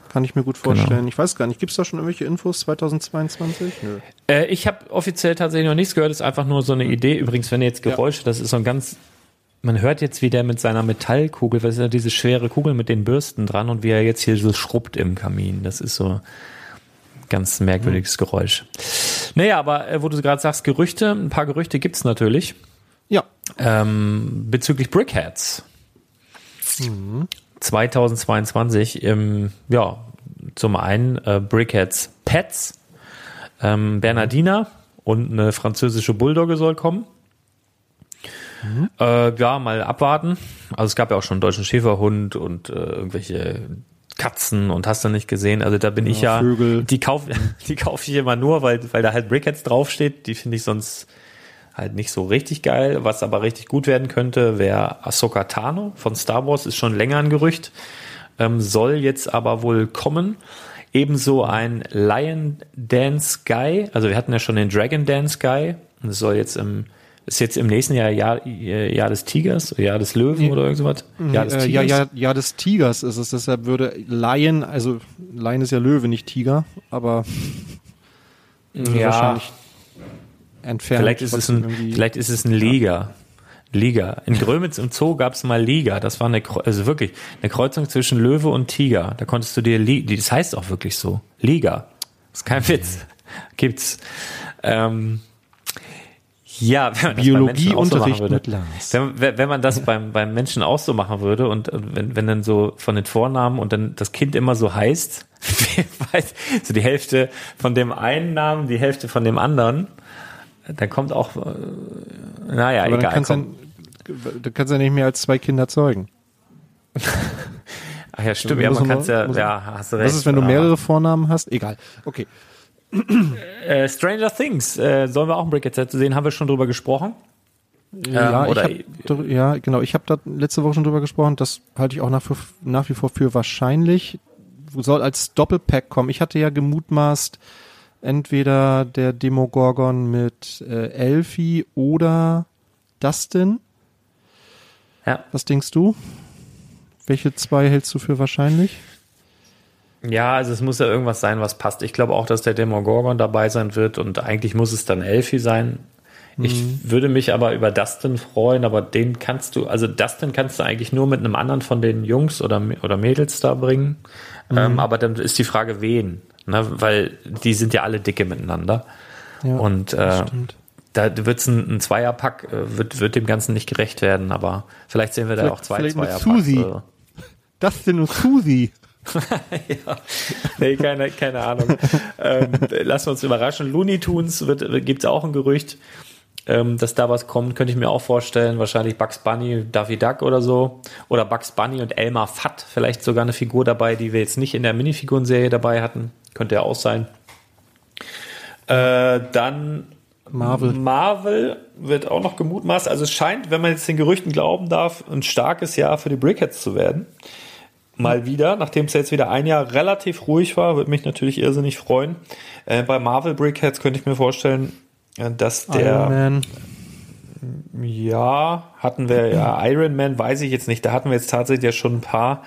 S1: kann ich mir gut vorstellen. Ich weiß gar nicht, gibt es da schon irgendwelche Infos 2022? Nö.
S2: Äh, ich habe offiziell tatsächlich noch nichts gehört, ist einfach nur so eine Idee. Übrigens, wenn ihr jetzt Geräusche, das ist so ein ganz, man hört jetzt, wie der mit seiner Metallkugel, was ist ja diese schwere Kugel mit den Bürsten dran und wie er jetzt hier so schrubbt im Kamin. Das ist so ganz merkwürdiges Geräusch. Naja, aber äh, wo du gerade sagst, Gerüchte, ein paar Gerüchte gibt's natürlich.
S1: Ja,
S2: Ähm, bezüglich Brickheads. 2022, ähm, ja, zum einen äh, Brickheads Pets, ähm, Bernardiner und eine französische Bulldogge soll kommen. Äh, ja, mal abwarten. Also es gab ja auch schon einen deutschen Schäferhund und äh, irgendwelche Katzen und hast du nicht gesehen. Also da bin ich ja,
S1: Vögel.
S2: die kaufe die kaufe ich immer nur, weil, weil da halt Brickheads draufsteht. Die finde ich sonst halt nicht so richtig geil. Was aber richtig gut werden könnte, wäre Ahsoka Tano von Star Wars, ist schon länger ein Gerücht, ähm, soll jetzt aber wohl kommen. Ebenso ein Lion Dance Guy, also wir hatten ja schon den Dragon Dance Guy, es soll jetzt im, ist jetzt im nächsten Jahr Jahr, Jahr des Tigers, Jahr des Löwen oder irgendwas? Jahr des
S1: äh,
S2: Tigers.
S1: ja, ja, ja, des Tigers ist es. Deshalb würde Lion, also Lion ist ja Löwe, nicht Tiger, aber
S2: Ja.
S1: wahrscheinlich entfernt.
S2: Vielleicht ist es ein, vielleicht ist es ein Liga. Liga. In Grömitz im Zoo gab es mal Liga. Das war eine, also wirklich eine Kreuzung zwischen Löwe und Tiger. Da konntest du dir, das heißt auch wirklich so, Liga. ist kein Witz. Gibt's. Ähm, ja, wenn man so
S1: Biologieunterricht
S2: würde.
S1: mit Lars.
S2: Wenn, wenn man das beim, beim Menschen auch so machen würde und äh, wenn, wenn dann so von den Vornamen und dann das Kind immer so heißt, so die Hälfte von dem einen Namen, die Hälfte von dem anderen, dann kommt auch, äh, naja,
S1: Aber dann
S2: egal.
S1: kannst,
S2: komm.
S1: du, dann kannst du ja nicht mehr als zwei Kinder zeugen.
S2: Ach ja, stimmt, ja, man kann es ja, ja, hast du recht.
S1: Was ist, wenn du mehrere Vornamen hast? Egal. Okay.
S2: Äh, Stranger Things, äh, sollen wir auch ein Brickhead sehen, haben wir schon drüber gesprochen.
S1: ja,
S2: Ähm, oder-
S1: ich hab, ja, genau. Ich habe da letzte Woche schon drüber gesprochen. Das halte ich auch nach, für, nach wie vor für wahrscheinlich. Soll als Doppelpack kommen. Ich hatte ja gemutmaßt, entweder der Demogorgon mit äh, Elfie oder Dustin.
S2: Ja.
S1: Was denkst du? Welche zwei hältst du für wahrscheinlich?
S2: Ja, also es muss ja irgendwas sein, was passt. Ich glaube auch, dass der Demogorgon dabei sein wird und eigentlich muss es dann Elfie sein. Ich würde mich aber über Dustin freuen, aber den kannst du, also Dustin kannst du eigentlich nur mit einem anderen von den Jungs oder, oder Mädels da bringen. Ähm, aber dann ist die Frage, wen? Ne? Weil die sind ja alle dicke miteinander.
S1: Ja,
S2: und äh, da wird's ein, ein Zweierpack, äh, wird, wird dem Ganzen nicht gerecht werden, aber vielleicht sehen wir da
S1: Vielleicht-
S2: auch zwei
S1: vielleicht
S2: Zweierpacks.
S1: Susi.
S2: Also.
S1: Dustin und Susi.
S2: ja, nee, keine, keine Ahnung. ähm, lassen wir uns überraschen. Looney Tunes wird, gibt's auch ein Gerücht, ähm, dass da was kommt, könnte ich mir auch vorstellen. Wahrscheinlich Bugs Bunny, Daffy Duck oder so. Oder Bugs Bunny und Elmar Fudd, vielleicht sogar eine Figur dabei, die wir jetzt nicht in der Minifigurenserie dabei hatten. Könnte ja auch sein. Äh, dann
S1: Marvel.
S2: Marvel wird auch noch gemutmaßt. Also es scheint, wenn man jetzt den Gerüchten glauben darf, ein starkes Jahr für die Brickheads zu werden. Mal wieder, nachdem es jetzt wieder ein Jahr relativ ruhig war, würde mich natürlich irrsinnig freuen. Äh, bei Marvel Brickheads könnte ich mir vorstellen, äh, dass
S1: Iron
S2: der,
S1: Man.
S2: ja, hatten wir ja, Iron Man weiß ich jetzt nicht, da hatten wir jetzt tatsächlich ja schon ein paar,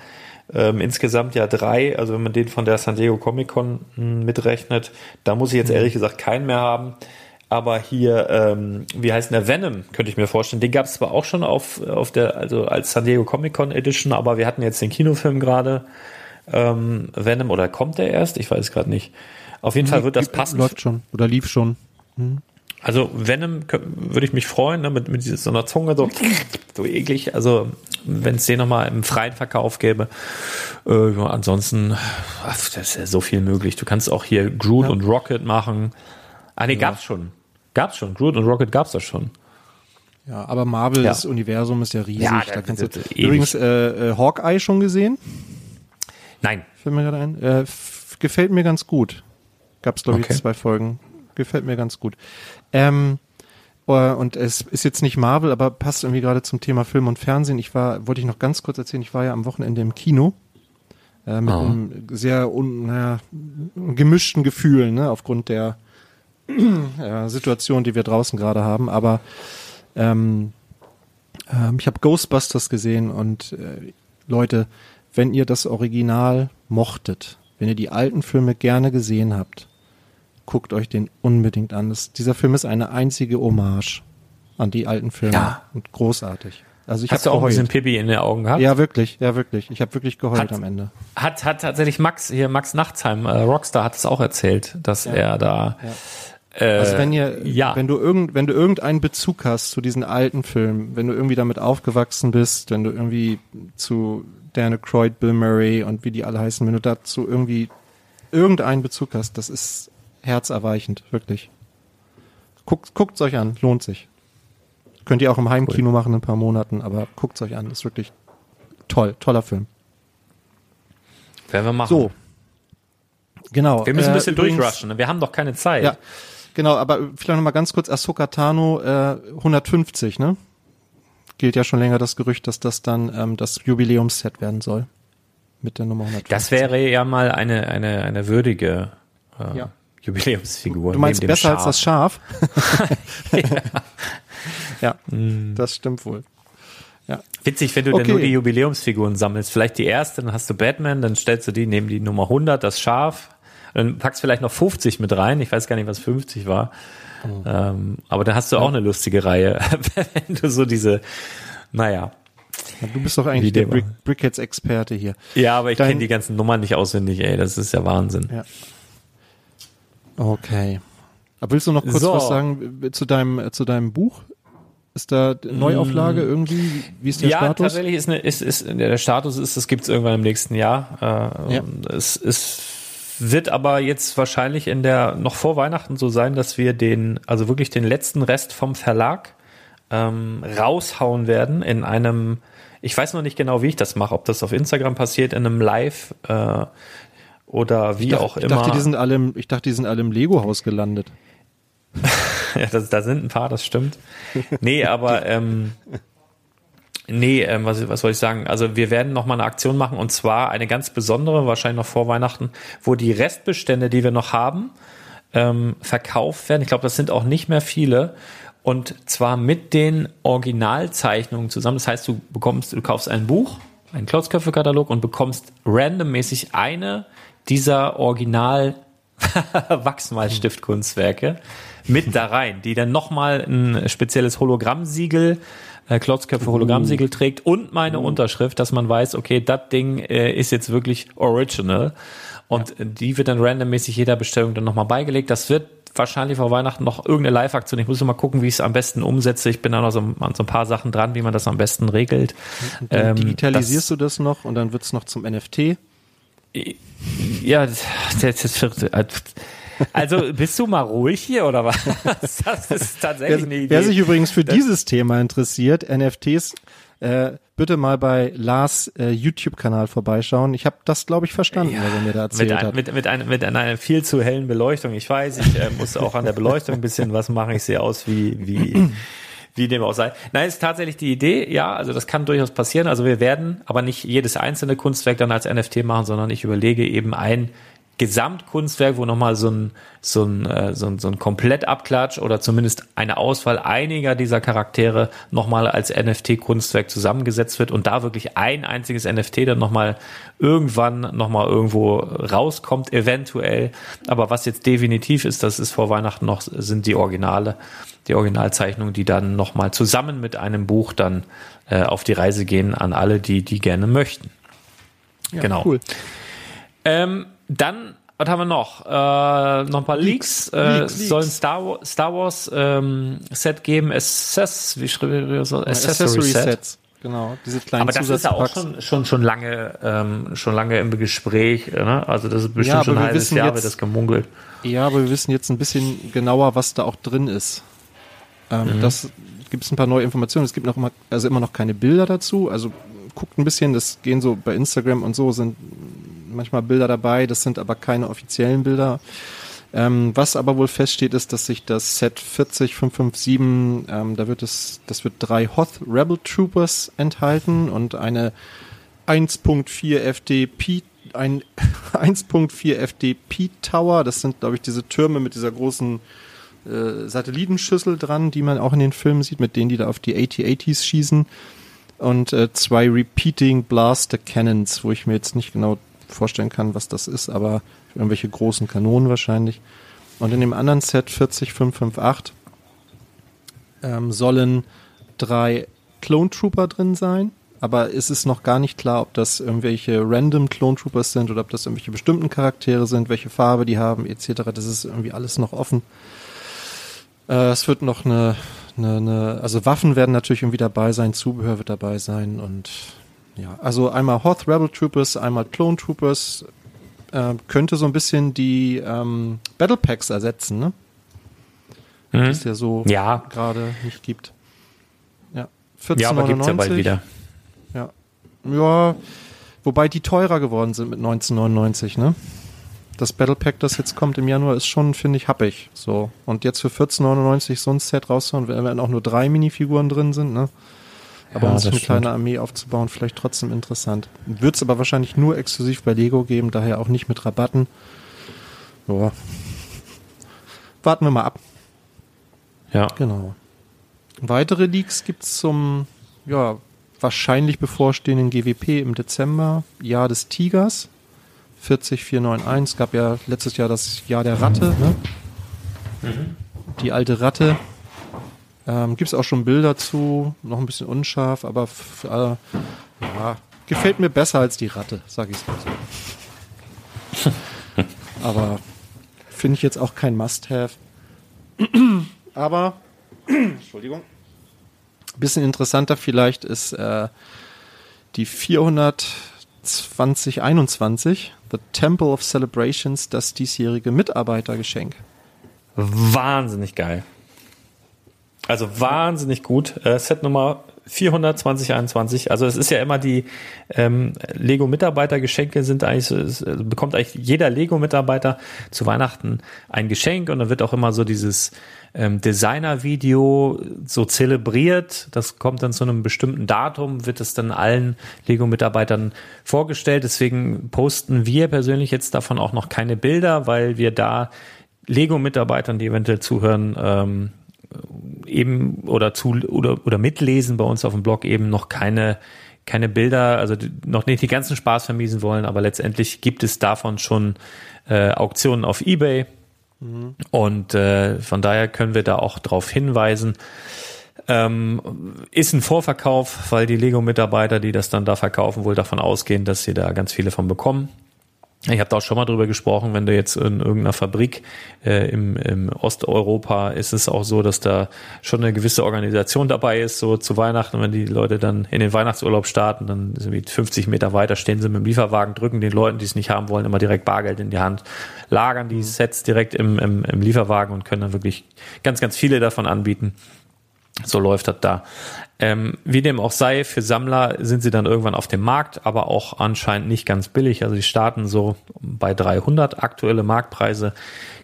S2: ähm, insgesamt ja drei, also wenn man den von der San Diego Comic Con mh, mitrechnet, da muss ich jetzt ehrlich gesagt keinen mehr haben. Aber hier, ähm, wie heißt der Venom, könnte ich mir vorstellen. Den gab es zwar auch schon auf, auf der, also als San Diego Comic Con Edition, aber wir hatten jetzt den Kinofilm gerade. Ähm, Venom oder kommt der erst? Ich weiß es gerade nicht. Auf jeden Fall wird das passen.
S1: Läuft schon. Oder lief schon.
S2: Also Venom würde ich mich freuen, ne, mit, mit so einer Zunge, so, so eklig. Also wenn es den nochmal im freien Verkauf gäbe. Äh, ja, ansonsten, ach, das ist ja so viel möglich. Du kannst auch hier Groot und Rocket machen. Ah nee, gab's schon. Gab's schon. Groot und Rocket gab's das schon.
S1: Ja, aber Marvel,
S2: Ja.
S1: das Universum ist ja riesig.
S2: Ja,
S1: da kannst du, übrigens, äh, äh, Hawkeye schon gesehen?
S2: Nein.
S1: Fällt mir gerade ein. Äh, gefällt mir ganz gut. Gab es, glaube
S2: Okay.
S1: ich, zwei Folgen. Gefällt mir ganz gut. Ähm, äh, und es ist jetzt nicht Marvel, aber passt irgendwie gerade zum Thema Film und Fernsehen. Ich war, wollte ich noch ganz kurz erzählen, ich war ja am Wochenende im Kino. Äh, mit
S2: Ah.
S1: einem sehr un, naja, gemischten Gefühl, ne, aufgrund der ja, Situation, die wir draußen gerade haben. Aber ähm, ähm, ich habe Ghostbusters gesehen und äh, Leute, wenn ihr das Original mochtet, wenn ihr die alten Filme gerne gesehen habt, guckt euch den unbedingt an. Das, dieser Film ist eine einzige Hommage an die alten Filme
S2: Ja.
S1: und großartig. Also ich
S2: Hast du
S1: habe
S2: auch ein bisschen
S1: geheult.
S2: Pipi in den Augen gehabt?
S1: Ja, wirklich, ja wirklich. Ich habe wirklich geheult
S2: Hat-
S1: am Ende.
S2: Hat, hat tatsächlich Max, hier Max Nachtsheim, äh, Rockstar, hat es auch erzählt, dass er da. Äh,
S1: Also wenn ihr,
S2: ja.
S1: wenn du irgend, wenn du irgendeinen Bezug hast zu diesen alten Filmen, wenn du irgendwie damit aufgewachsen bist, wenn du irgendwie zu Dan Aykroyd, Bill Murray und wie die alle heißen, wenn du dazu irgendwie irgendeinen Bezug hast, das ist herzerweichend, wirklich. Guckt, guckt's euch an, lohnt sich. Könnt ihr auch im Heimkino machen in ein paar Monaten, aber guckt's euch an, ist wirklich toll, toller Film.
S2: werden wir machen.
S1: So, genau.
S2: Wir müssen ein
S1: äh,
S2: bisschen
S1: übrigens-
S2: durchrushen. ne? Wir haben doch keine Zeit.
S1: Ja, genau, aber vielleicht noch mal ganz kurz, Ahsoka Tano äh, 150, ne? Gilt ja schon länger das Gerücht, dass das dann ähm, das Jubiläumsset werden soll. Mit der Nummer 150.
S2: Das wäre ja mal eine, eine, eine würdige äh,
S1: Ja.
S2: Jubiläumsfigur.
S1: Du meinst besser als das Schaf? ja,
S2: Mm.
S1: das stimmt wohl.
S2: Witzig, wenn du
S1: Okay.
S2: dann nur die Jubiläumsfiguren sammelst. Vielleicht die erste, dann hast du Batman, dann stellst du die neben die Nummer 100, das Schaf. Dann packst vielleicht noch 50 mit rein. Ich weiß gar nicht, was 50 war.
S1: Oh.
S2: Ähm, aber dann hast du auch eine lustige Reihe, wenn du so diese, naja.
S1: Ja, Du bist doch eigentlich der Brick, Brickheads-Experte hier.
S2: Ja, aber ich kenne die ganzen Nummern nicht auswendig, ey. Das ist ja Wahnsinn.
S1: Ja. Okay. Aber willst du noch kurz
S2: So.
S1: was sagen äh, zu deinem, äh, zu deinem Buch? Ist da Neuauflage irgendwie? Wie ist der
S2: Mm. ja,
S1: Status?
S2: tatsächlich ist, eine, ist, ist der Status ist, das gibt's irgendwann im nächsten Jahr. Äh,
S1: Ja.
S2: Es, es wird aber jetzt wahrscheinlich in der noch vor Weihnachten so sein, dass wir den, also wirklich den letzten Rest vom Verlag ähm, raushauen werden in einem, ich weiß noch nicht genau, wie ich das mache, ob das auf Instagram passiert, in einem Live äh, oder wie
S1: Ich dachte-
S2: auch
S1: ich
S2: immer.
S1: Dachte, die sind alle im, ich dachte, die sind alle im Lego-Haus gelandet.
S2: Ja, das, da sind ein paar, das stimmt. Nee, aber ähm, nee, ähm, was, was soll ich sagen? Also wir werden noch mal eine Aktion machen und zwar eine ganz besondere, wahrscheinlich noch vor Weihnachten, wo die Restbestände, die wir noch haben, ähm, verkauft werden. Ich glaube, das sind auch nicht mehr viele. Und zwar mit den Originalzeichnungen zusammen. Das heißt, du bekommst, du kaufst ein Buch, einen Klotzköpfe-Katalog und bekommst randommäßig eine dieser Original Wachsmalstiftkunstwerke mit da rein, die dann nochmal ein spezielles Hologrammsiegel, äh, Klotzköpfe Hologrammsiegel trägt und meine Unterschrift, dass man weiß, okay, das Ding äh, ist jetzt wirklich original. Und die wird dann randommäßig jeder Bestellung dann nochmal beigelegt. Das wird wahrscheinlich vor Weihnachten noch irgendeine Live-Aktion. Ich muss mal gucken, wie ich es am besten umsetze. Ich bin da noch so an so ein paar Sachen dran, wie man das am besten regelt.
S1: Dann
S2: Ähm,
S1: digitalisierst du das noch und dann wird's noch zum NFT.
S2: Ja, das, das, das, also bist du mal ruhig hier oder was? Das ist tatsächlich eine
S1: Wer,
S2: Idee.
S1: wer sich übrigens für dieses Thema interessiert, NFTs, äh, bitte mal bei Lars äh, YouTube-Kanal vorbeischauen. Ich habe das, glaube ich, verstanden, was er mir da erzählt
S2: mit, ein,
S1: hat.
S2: mit, mit, ein, mit einer viel zu hellen Beleuchtung. Ich weiß, ich äh, muss auch an der Beleuchtung ein bisschen was machen. Ich sehe aus wie, wie, wie dem auch sei. Nein, ist tatsächlich die Idee, ja, also das kann durchaus passieren. Also wir werden aber nicht jedes einzelne Kunstwerk dann als NFT machen, sondern ich überlege eben ein Gesamtkunstwerk, wo nochmal so ein, so ein, äh, so ein, so ein Komplettabklatsch oder zumindest eine Auswahl einiger dieser Charaktere nochmal als NFT-Kunstwerk zusammengesetzt wird und da wirklich ein einziges NFT dann nochmal irgendwann nochmal irgendwo rauskommt, eventuell. Aber was jetzt definitiv ist, das ist vor Weihnachten noch, sind die Originale, die Originalzeichnungen, die dann nochmal zusammen mit einem Buch dann äh, auf die Reise gehen an alle, die die gerne möchten.
S1: Ja,
S2: genau.
S1: Cool.
S2: Ähm, dann, was haben wir noch? Äh, noch ein paar Leaks. Äh,
S1: Leaks, Leaks.
S2: Sollen Star, Wa- Star Wars ähm, Set geben, Access, wie schreibe ich so? Accessory, Set.
S1: Sets. Genau, diese kleinen
S2: Aber das ist ja auch schon, schon, schon lange, ähm, schon lange im Gespräch, ne? Also das ist bestimmt
S1: Ja,
S2: schon ein halbes Jahr wird das gemunkelt.
S1: Ja, aber wir wissen jetzt ein bisschen genauer, was da auch drin ist. Ähm,
S2: Mhm.
S1: Das gibt es ein paar neue Informationen. Es gibt noch immer, also immer noch keine Bilder dazu. Also guckt ein bisschen, das gehen so bei Instagram und so sind manchmal Bilder dabei, das sind aber keine offiziellen Bilder. Ähm, was aber wohl feststeht, ist, dass sich das Set 40557, ähm, da wird es, das wird drei Hoth Rebel Troopers enthalten und eine 1.4 FDP, ein 1.4 FDP Tower. Das sind, glaube ich, diese Türme mit dieser großen äh, Satellitenschüssel dran, die man auch in den Filmen sieht, mit denen die da auf die AT-ATs schießen. Und äh, zwei Repeating Blaster Cannons, wo ich mir jetzt nicht genau vorstellen kann, was das ist, aber irgendwelche großen Kanonen wahrscheinlich. Und in dem anderen Set 40558 ähm, sollen drei Clone Trooper drin sein, aber es ist noch gar nicht klar, ob das irgendwelche random Clone Troopers sind oder ob das irgendwelche bestimmten Charaktere sind, welche Farbe die haben, etc. Das ist irgendwie alles noch offen. Äh, es wird noch eine, eine, eine, also Waffen werden natürlich irgendwie dabei sein, Zubehör wird dabei sein und ja, also einmal Hoth Rebel Troopers, einmal Clone Troopers, äh, könnte so ein bisschen die ähm, Battle Packs ersetzen, ne? Mhm. Die es ja so
S2: ja.
S1: gerade nicht gibt.
S2: Ja, 14, ja aber gibt's ja bald wieder.
S1: Ja. Ja, wobei die teurer geworden sind mit 1999, ne? Das Battle Pack, das jetzt kommt im Januar, ist schon, finde ich, happig. So. Und jetzt für 14,99 so ein Set raushauen, wenn auch nur drei Minifiguren drin sind, ne? Aber ja, um sich eine kleine Armee aufzubauen, vielleicht trotzdem interessant. Wird es aber wahrscheinlich nur exklusiv bei Lego geben, daher auch nicht mit Rabatten. Ja. Warten wir mal ab.
S2: Ja.
S1: Genau. Weitere Leaks gibt's zum, ja, wahrscheinlich bevorstehenden GWP im Dezember. Jahr des Tigers. 40491. Gab ja letztes Jahr das Jahr der Ratte, ne? Mhm. Die alte Ratte, ähm, Gibt es auch schon Bilder zu, noch ein bisschen unscharf, aber äh, ja, gefällt mir besser als die Ratte, sag ich mal so. aber finde ich jetzt auch kein Must-Have. aber, Entschuldigung, bisschen interessanter vielleicht ist äh, die 42021, The Temple of Celebrations, das diesjährige Mitarbeitergeschenk.
S2: Wahnsinnig geil. Also wahnsinnig gut. Äh, Set Nummer 42021. Also es ist ja immer die ähm, Lego-Mitarbeiter-Geschenke sind eigentlich, es bekommt eigentlich jeder Lego-Mitarbeiter zu Weihnachten ein Geschenk und dann wird auch immer so dieses ähm, Designer-Video so zelebriert. Das kommt dann zu einem bestimmten Datum, wird es dann allen Lego-Mitarbeitern vorgestellt. Deswegen posten wir persönlich jetzt davon auch noch keine Bilder, weil wir da Lego-Mitarbeitern, die eventuell zuhören, ähm, eben oder zu oder oder mitlesen bei uns auf dem Blog eben noch keine keine Bilder, also noch nicht die ganzen Spaß vermiesen wollen, aber letztendlich gibt es davon schon äh, Auktionen auf eBay mhm. und äh, von daher können wir da auch darauf hinweisen. Ähm, ist ein Vorverkauf, weil die Lego-Mitarbeiter, die das dann da verkaufen, wohl davon ausgehen, dass sie da ganz viele von bekommen. Ich habe da auch schon mal drüber gesprochen, wenn du jetzt in irgendeiner Fabrik äh, im, im Osteuropa ist es auch so, dass da schon eine gewisse Organisation dabei ist, so zu Weihnachten, wenn die Leute dann in den Weihnachtsurlaub starten, dann sind 50 Meter weiter, stehen sie mit dem Lieferwagen, drücken den Leuten, die es nicht haben wollen, immer direkt Bargeld in die Hand, lagern die Sets direkt im, im, im Lieferwagen und können dann wirklich ganz, ganz viele davon anbieten. So läuft das da. Ähm, wie dem auch sei, für Sammler sind sie dann irgendwann auf dem Markt, aber auch anscheinend nicht ganz billig. Also die starten so bei 300 aktuelle Marktpreise.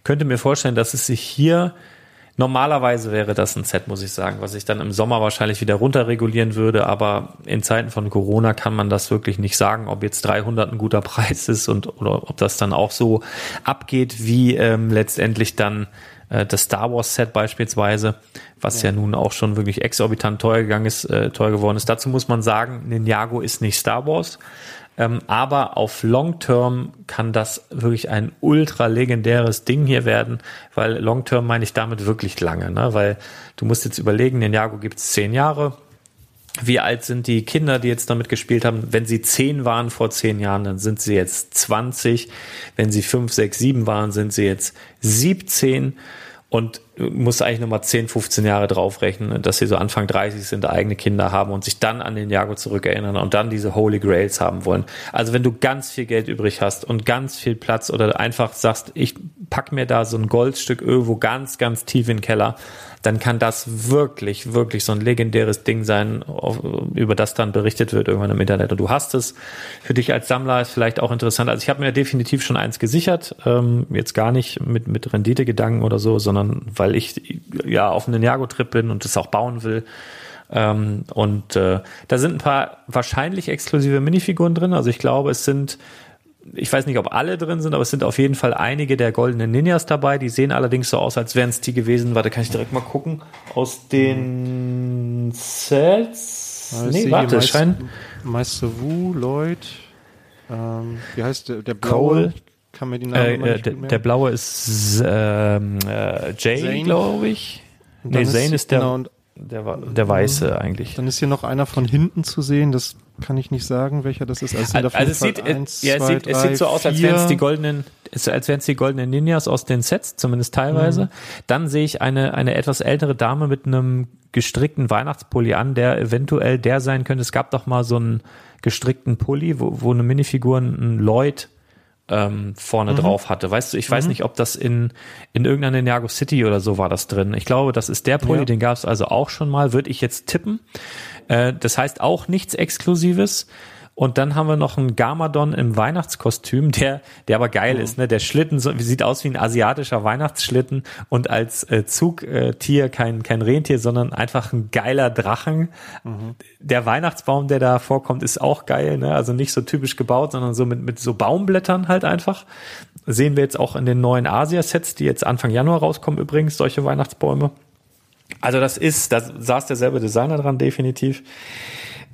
S2: Könnte mir vorstellen, dass es sich hier Normalerweise wäre das ein Set, muss ich sagen, was ich dann im Sommer wahrscheinlich wieder runterregulieren würde, aber in Zeiten von Corona kann man das wirklich nicht sagen, ob jetzt 300 ein guter Preis ist und oder ob das dann auch so abgeht, wie ähm, letztendlich dann das Star Wars Set beispielsweise, was ja. ja. nun auch schon wirklich exorbitant teuer gegangen ist, äh, teuer geworden ist. Dazu muss man sagen, Ninjago ist nicht Star Wars. Ähm, aber auf Long Term kann das wirklich ein ultra legendäres Ding hier werden, weil Long Term meine ich damit wirklich lange, ne? weil du musst jetzt überlegen, Ninjago gibt's zehn Jahre, wie alt sind die Kinder, die jetzt damit gespielt haben? Wenn sie zehn waren vor zehn Jahren, dann sind sie jetzt 20. Wenn sie fünf, sechs, sieben waren, sind sie jetzt 17. Und musst eigentlich nochmal 10, 15 Jahre draufrechnen, dass sie so Anfang 30 sind, eigene Kinder haben und sich dann an den Jago zurückerinnern und dann diese Holy Grails haben wollen. Also wenn du ganz viel Geld übrig hast und ganz viel Platz oder einfach sagst, ich pack mir da so ein Goldstück irgendwo ganz, ganz tief in den Keller, dann kann das wirklich, wirklich so ein legendäres Ding sein, über das dann berichtet wird irgendwann im Internet. Und du hast es. Für dich als Sammler ist vielleicht auch interessant. Also ich habe mir definitiv schon eins gesichert. Ähm, jetzt gar nicht mit, mit Renditegedanken oder so, sondern weil ich ja auf einen Jago-Trip bin und das auch bauen will. Ähm, und äh, da sind ein paar wahrscheinlich exklusive Minifiguren drin. Also ich glaube, es sind ich weiß nicht, ob alle drin sind, aber es sind auf jeden Fall einige der goldenen Ninjas dabei. Die sehen allerdings so aus, als wären es die gewesen. Warte, kann ich direkt mal gucken. Aus den Sets.
S1: Also
S2: nee, warte,
S1: sehe
S2: scheint.
S1: Meister Wu, Lloyd, ähm, wie heißt der, der
S2: Cole.
S1: Kann mir die Namen
S2: Äh, äh, der, der blaue ist ähm, äh, Jay, glaube ich. Nee, Zane ist der,
S1: genau,
S2: der, der Weiße eigentlich.
S1: dann ist hier noch einer von hinten zu sehen, das kann ich nicht sagen, welcher das ist. Also, es
S2: Also es sieht, äh,
S1: eins,
S2: ja, es
S1: zwei,
S2: sieht, es
S1: drei,
S2: sieht so aus, als
S1: vier.
S2: wären es die goldenen, es- als wären es die goldenen Ninjas aus den Sets, zumindest teilweise.
S1: Mhm.
S2: Dann sehe ich eine, eine etwas ältere Dame mit einem gestrickten Weihnachtspulli an, der eventuell der sein könnte. Es gab doch mal so einen gestrickten Pulli, wo, wo eine Minifigur ein Lloyd ähm, vorne
S1: Mhm.
S2: drauf hatte. Weißt du, ich weiß nicht, ob das in, in irgendeiner Ninjago City oder so war das drin. Ich glaube, das ist der Pulli,
S1: Ja.
S2: den gab es also auch schon mal, würde ich jetzt tippen. Äh, das heißt auch nichts Exklusives. Und dann haben wir noch einen Garmadon im Weihnachtskostüm, der, der aber geil ist, ne? Der Schlitten so, sieht aus wie ein asiatischer Weihnachtsschlitten und als äh, Zugtier kein, kein Rentier, sondern einfach ein geiler Drachen. Der Weihnachtsbaum, der da vorkommt, ist auch geil, ne? Also nicht so typisch gebaut, sondern so mit, mit so Baumblättern halt einfach. Sehen wir jetzt auch in den neuen Asia-Sets, die jetzt Anfang Januar rauskommen übrigens, solche Weihnachtsbäume. Also das ist, da saß derselbe Designer dran, definitiv.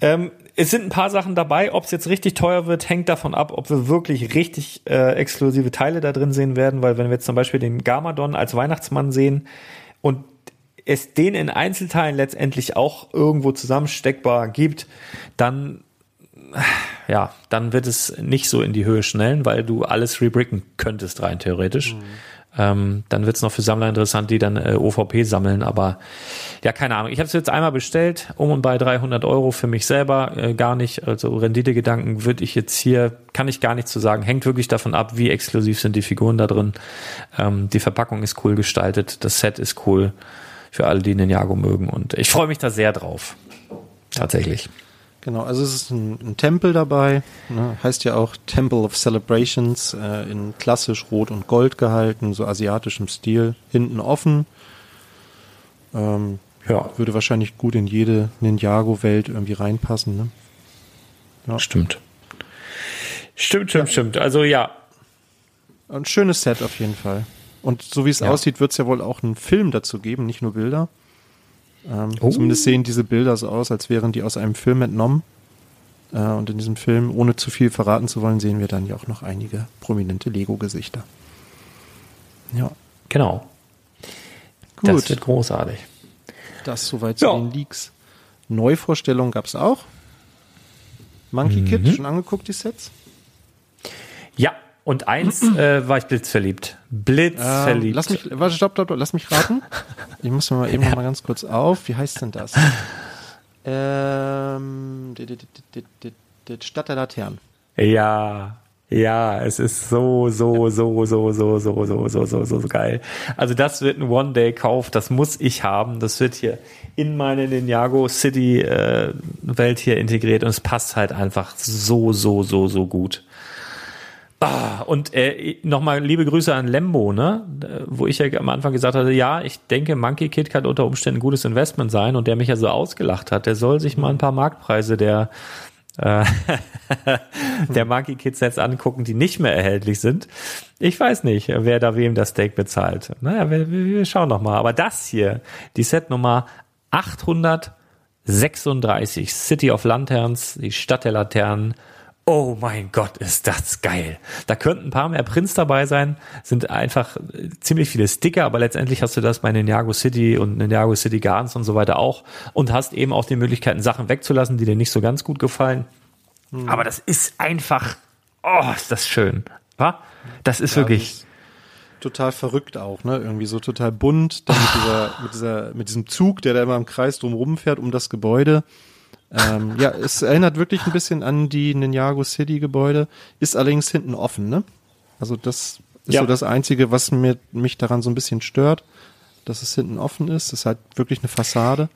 S2: Ähm, es sind ein paar Sachen dabei. Ob es jetzt richtig teuer wird, hängt davon ab, ob wir wirklich richtig äh, exklusive Teile da drin sehen werden. Weil wenn wir jetzt zum Beispiel den Garmadon als Weihnachtsmann sehen und es den in Einzelteilen letztendlich auch irgendwo zusammensteckbar gibt, dann ja, dann wird es nicht so in die Höhe schnellen, weil du alles rebricken könntest rein theoretisch. Ähm, dann wird es noch für Sammler interessant, die dann äh, OVP sammeln. Aber ja, keine Ahnung. Ich habe es jetzt einmal bestellt, um und bei 300 Euro für mich selber äh, gar nicht. Also Renditegedanken würde ich jetzt hier, kann ich gar nicht zu sagen. Hängt wirklich davon ab, wie exklusiv sind die Figuren da drin. Ähm, die Verpackung ist cool gestaltet, das Set ist cool für alle, die Ninjago mögen. Und ich freue mich da sehr drauf. Tatsächlich.
S1: Genau, also es ist ein, ein Tempel dabei, ne, heißt ja auch Temple of Celebrations, äh, in klassisch Rot und Gold gehalten, so asiatischem Stil, hinten offen. Ähm,
S2: Ja,
S1: würde wahrscheinlich gut in jede Ninjago-Welt irgendwie reinpassen. Ne? Ja.
S2: Stimmt. Stimmt, stimmt, stimmt. Also ja,
S1: Ein schönes Set auf jeden Fall. Und so wie es
S2: Ja.
S1: aussieht, wird es ja wohl auch einen Film dazu geben, nicht nur Bilder. Ähm,
S2: Oh.
S1: Zumindest sehen diese Bilder so aus, als wären die aus einem Film entnommen. Äh, und in diesem Film, ohne zu viel verraten zu wollen, sehen wir dann ja auch noch einige prominente Lego-Gesichter. Ja,
S2: genau.
S1: gut.
S2: Das wird großartig.
S1: Das soweit zu
S2: Ja.
S1: den Leaks. Neuvorstellungen gab es auch. Monkey
S2: Mhm.
S1: Kid, schon angeguckt, die Sets?
S2: Ja, und eins äh, war ich blitzverliebt. Blitzverliebt.
S1: Ähm, lass mich, warte, stopp, stopp, stopp, lass mich raten. Ich muss mir mal eben noch mal ganz kurz auf. Wie heißt denn das? Ähm, die, die, die, Stadt der Laternen.
S2: Ja, ja, es ist so, so, so, so, so, so, so, so, so, so, so geil. Also das wird ein One-Day-Kauf, das muss ich haben. Das wird hier in meine Ninjago City äh, hier integriert und es passt halt einfach so, so, so, so gut. Ah, und äh, nochmal liebe Grüße an Lembo, ne? Äh, Wo ich ja am Anfang gesagt hatte, ja, ich denke, Monkey Kid kann unter Umständen ein gutes Investment sein und der mich ja so ausgelacht hat, der soll sich mal ein paar Marktpreise der äh, der Monkey Kid Sets angucken, die nicht mehr erhältlich sind. Ich weiß nicht, wer da wem das Steak bezahlt. Naja, wir, wir wir schauen noch mal. Aber das hier, die Set Nummer 836, City of Lanterns, die Stadt der Laternen. Oh mein Gott, ist das geil. Da könnten ein paar mehr Prints dabei sein, sind einfach äh, ziemlich viele Sticker, aber letztendlich hast du das bei Ninjago City und Ninjago City Gardens und so weiter auch und hast eben auch die Möglichkeiten, Sachen wegzulassen, die dir nicht so ganz gut gefallen. Aber das ist einfach, oh, ist das schön. Wa? Das ist wirklich,
S1: total verrückt auch, ne? Irgendwie so total bunt, dann mit dieser, mit dieser, mit diesem Zug, der da immer im Kreis drum fährt um das Gebäude. Ähm, ja, es erinnert wirklich ein bisschen an die Ninjago City Gebäude, ist allerdings hinten offen, ne? Also das ist
S2: Ja.
S1: so das Einzige, was mir, mich daran so ein bisschen stört, dass es hinten offen ist. Das ist halt wirklich eine Fassade.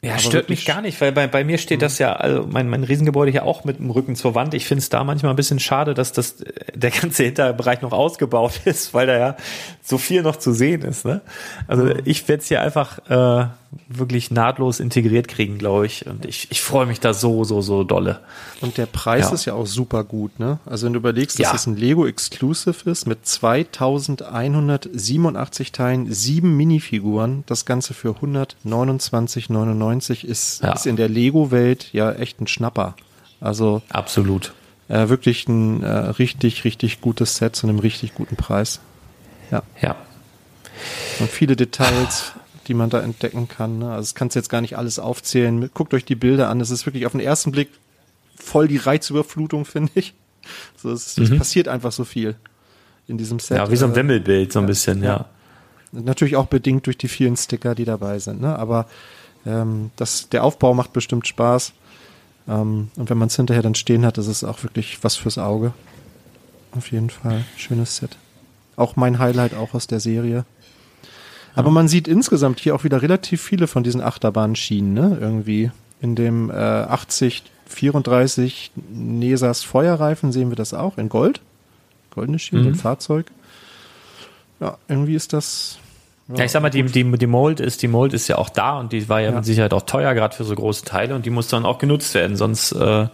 S2: Ja,
S1: Aber
S2: stört mich gar nicht, weil bei, bei mir steht das ja, also mein, mein Riesengebäude hier auch mit dem Rücken zur Wand. Ich finde es da manchmal ein bisschen schade, dass das äh, der ganze Hinterbereich noch ausgebaut ist, weil da ja so viel noch zu sehen ist. Ne? Also ich werde es hier einfach äh, wirklich nahtlos integriert kriegen, glaube ich. Und ich, ich freue mich da so, so, so dolle.
S1: Und der Preis
S2: Ja.
S1: ist ja auch super gut, ne? Also wenn du überlegst,
S2: Ja.
S1: dass es ein Lego Exclusive ist mit 2187 Teilen, sieben Minifiguren, das Ganze für 129,99 ist,
S2: Ja.
S1: ist in der Lego-Welt ja echt ein Schnapper. Also
S2: Absolut.
S1: äh, wirklich ein äh, richtig, richtig gutes Set zu einem richtig guten Preis. Ja.
S2: Ja.
S1: Und viele Details, die man da entdecken kann. Ne? Also das kannst du jetzt gar nicht alles aufzählen. Guckt euch die Bilder an. Es ist wirklich auf den ersten Blick voll die Reizüberflutung, finde ich. So, es, es passiert einfach so viel in diesem Set.
S2: Mhm. Ja, wie so ein
S1: Äh,
S2: Wimmelbild, so ein bisschen, ja.
S1: Natürlich auch bedingt durch die vielen Sticker, die dabei sind. Ne? Aber ähm, das, der Aufbau macht bestimmt Spaß. Ähm, und wenn man es hinterher dann stehen hat, ist es auch wirklich was fürs Auge. Auf jeden Fall. Schönes Set. Auch mein Highlight auch aus der Serie. Aber man sieht insgesamt hier auch wieder relativ viele von diesen Achterbahnschienen, ne? Irgendwie. In dem äh, 80 34 Nesas Feuerreifen sehen wir das auch in Gold. Goldene Schienen,
S2: Mhm.
S1: ein Fahrzeug. Ja, irgendwie ist das.
S2: Ja, ich sag mal, die, die, die Mold ist, die Mold ist ja auch da und die war ja,
S1: Ja.
S2: mit Sicherheit auch teuer, gerade für so große Teile und die muss dann auch genutzt werden, sonst äh,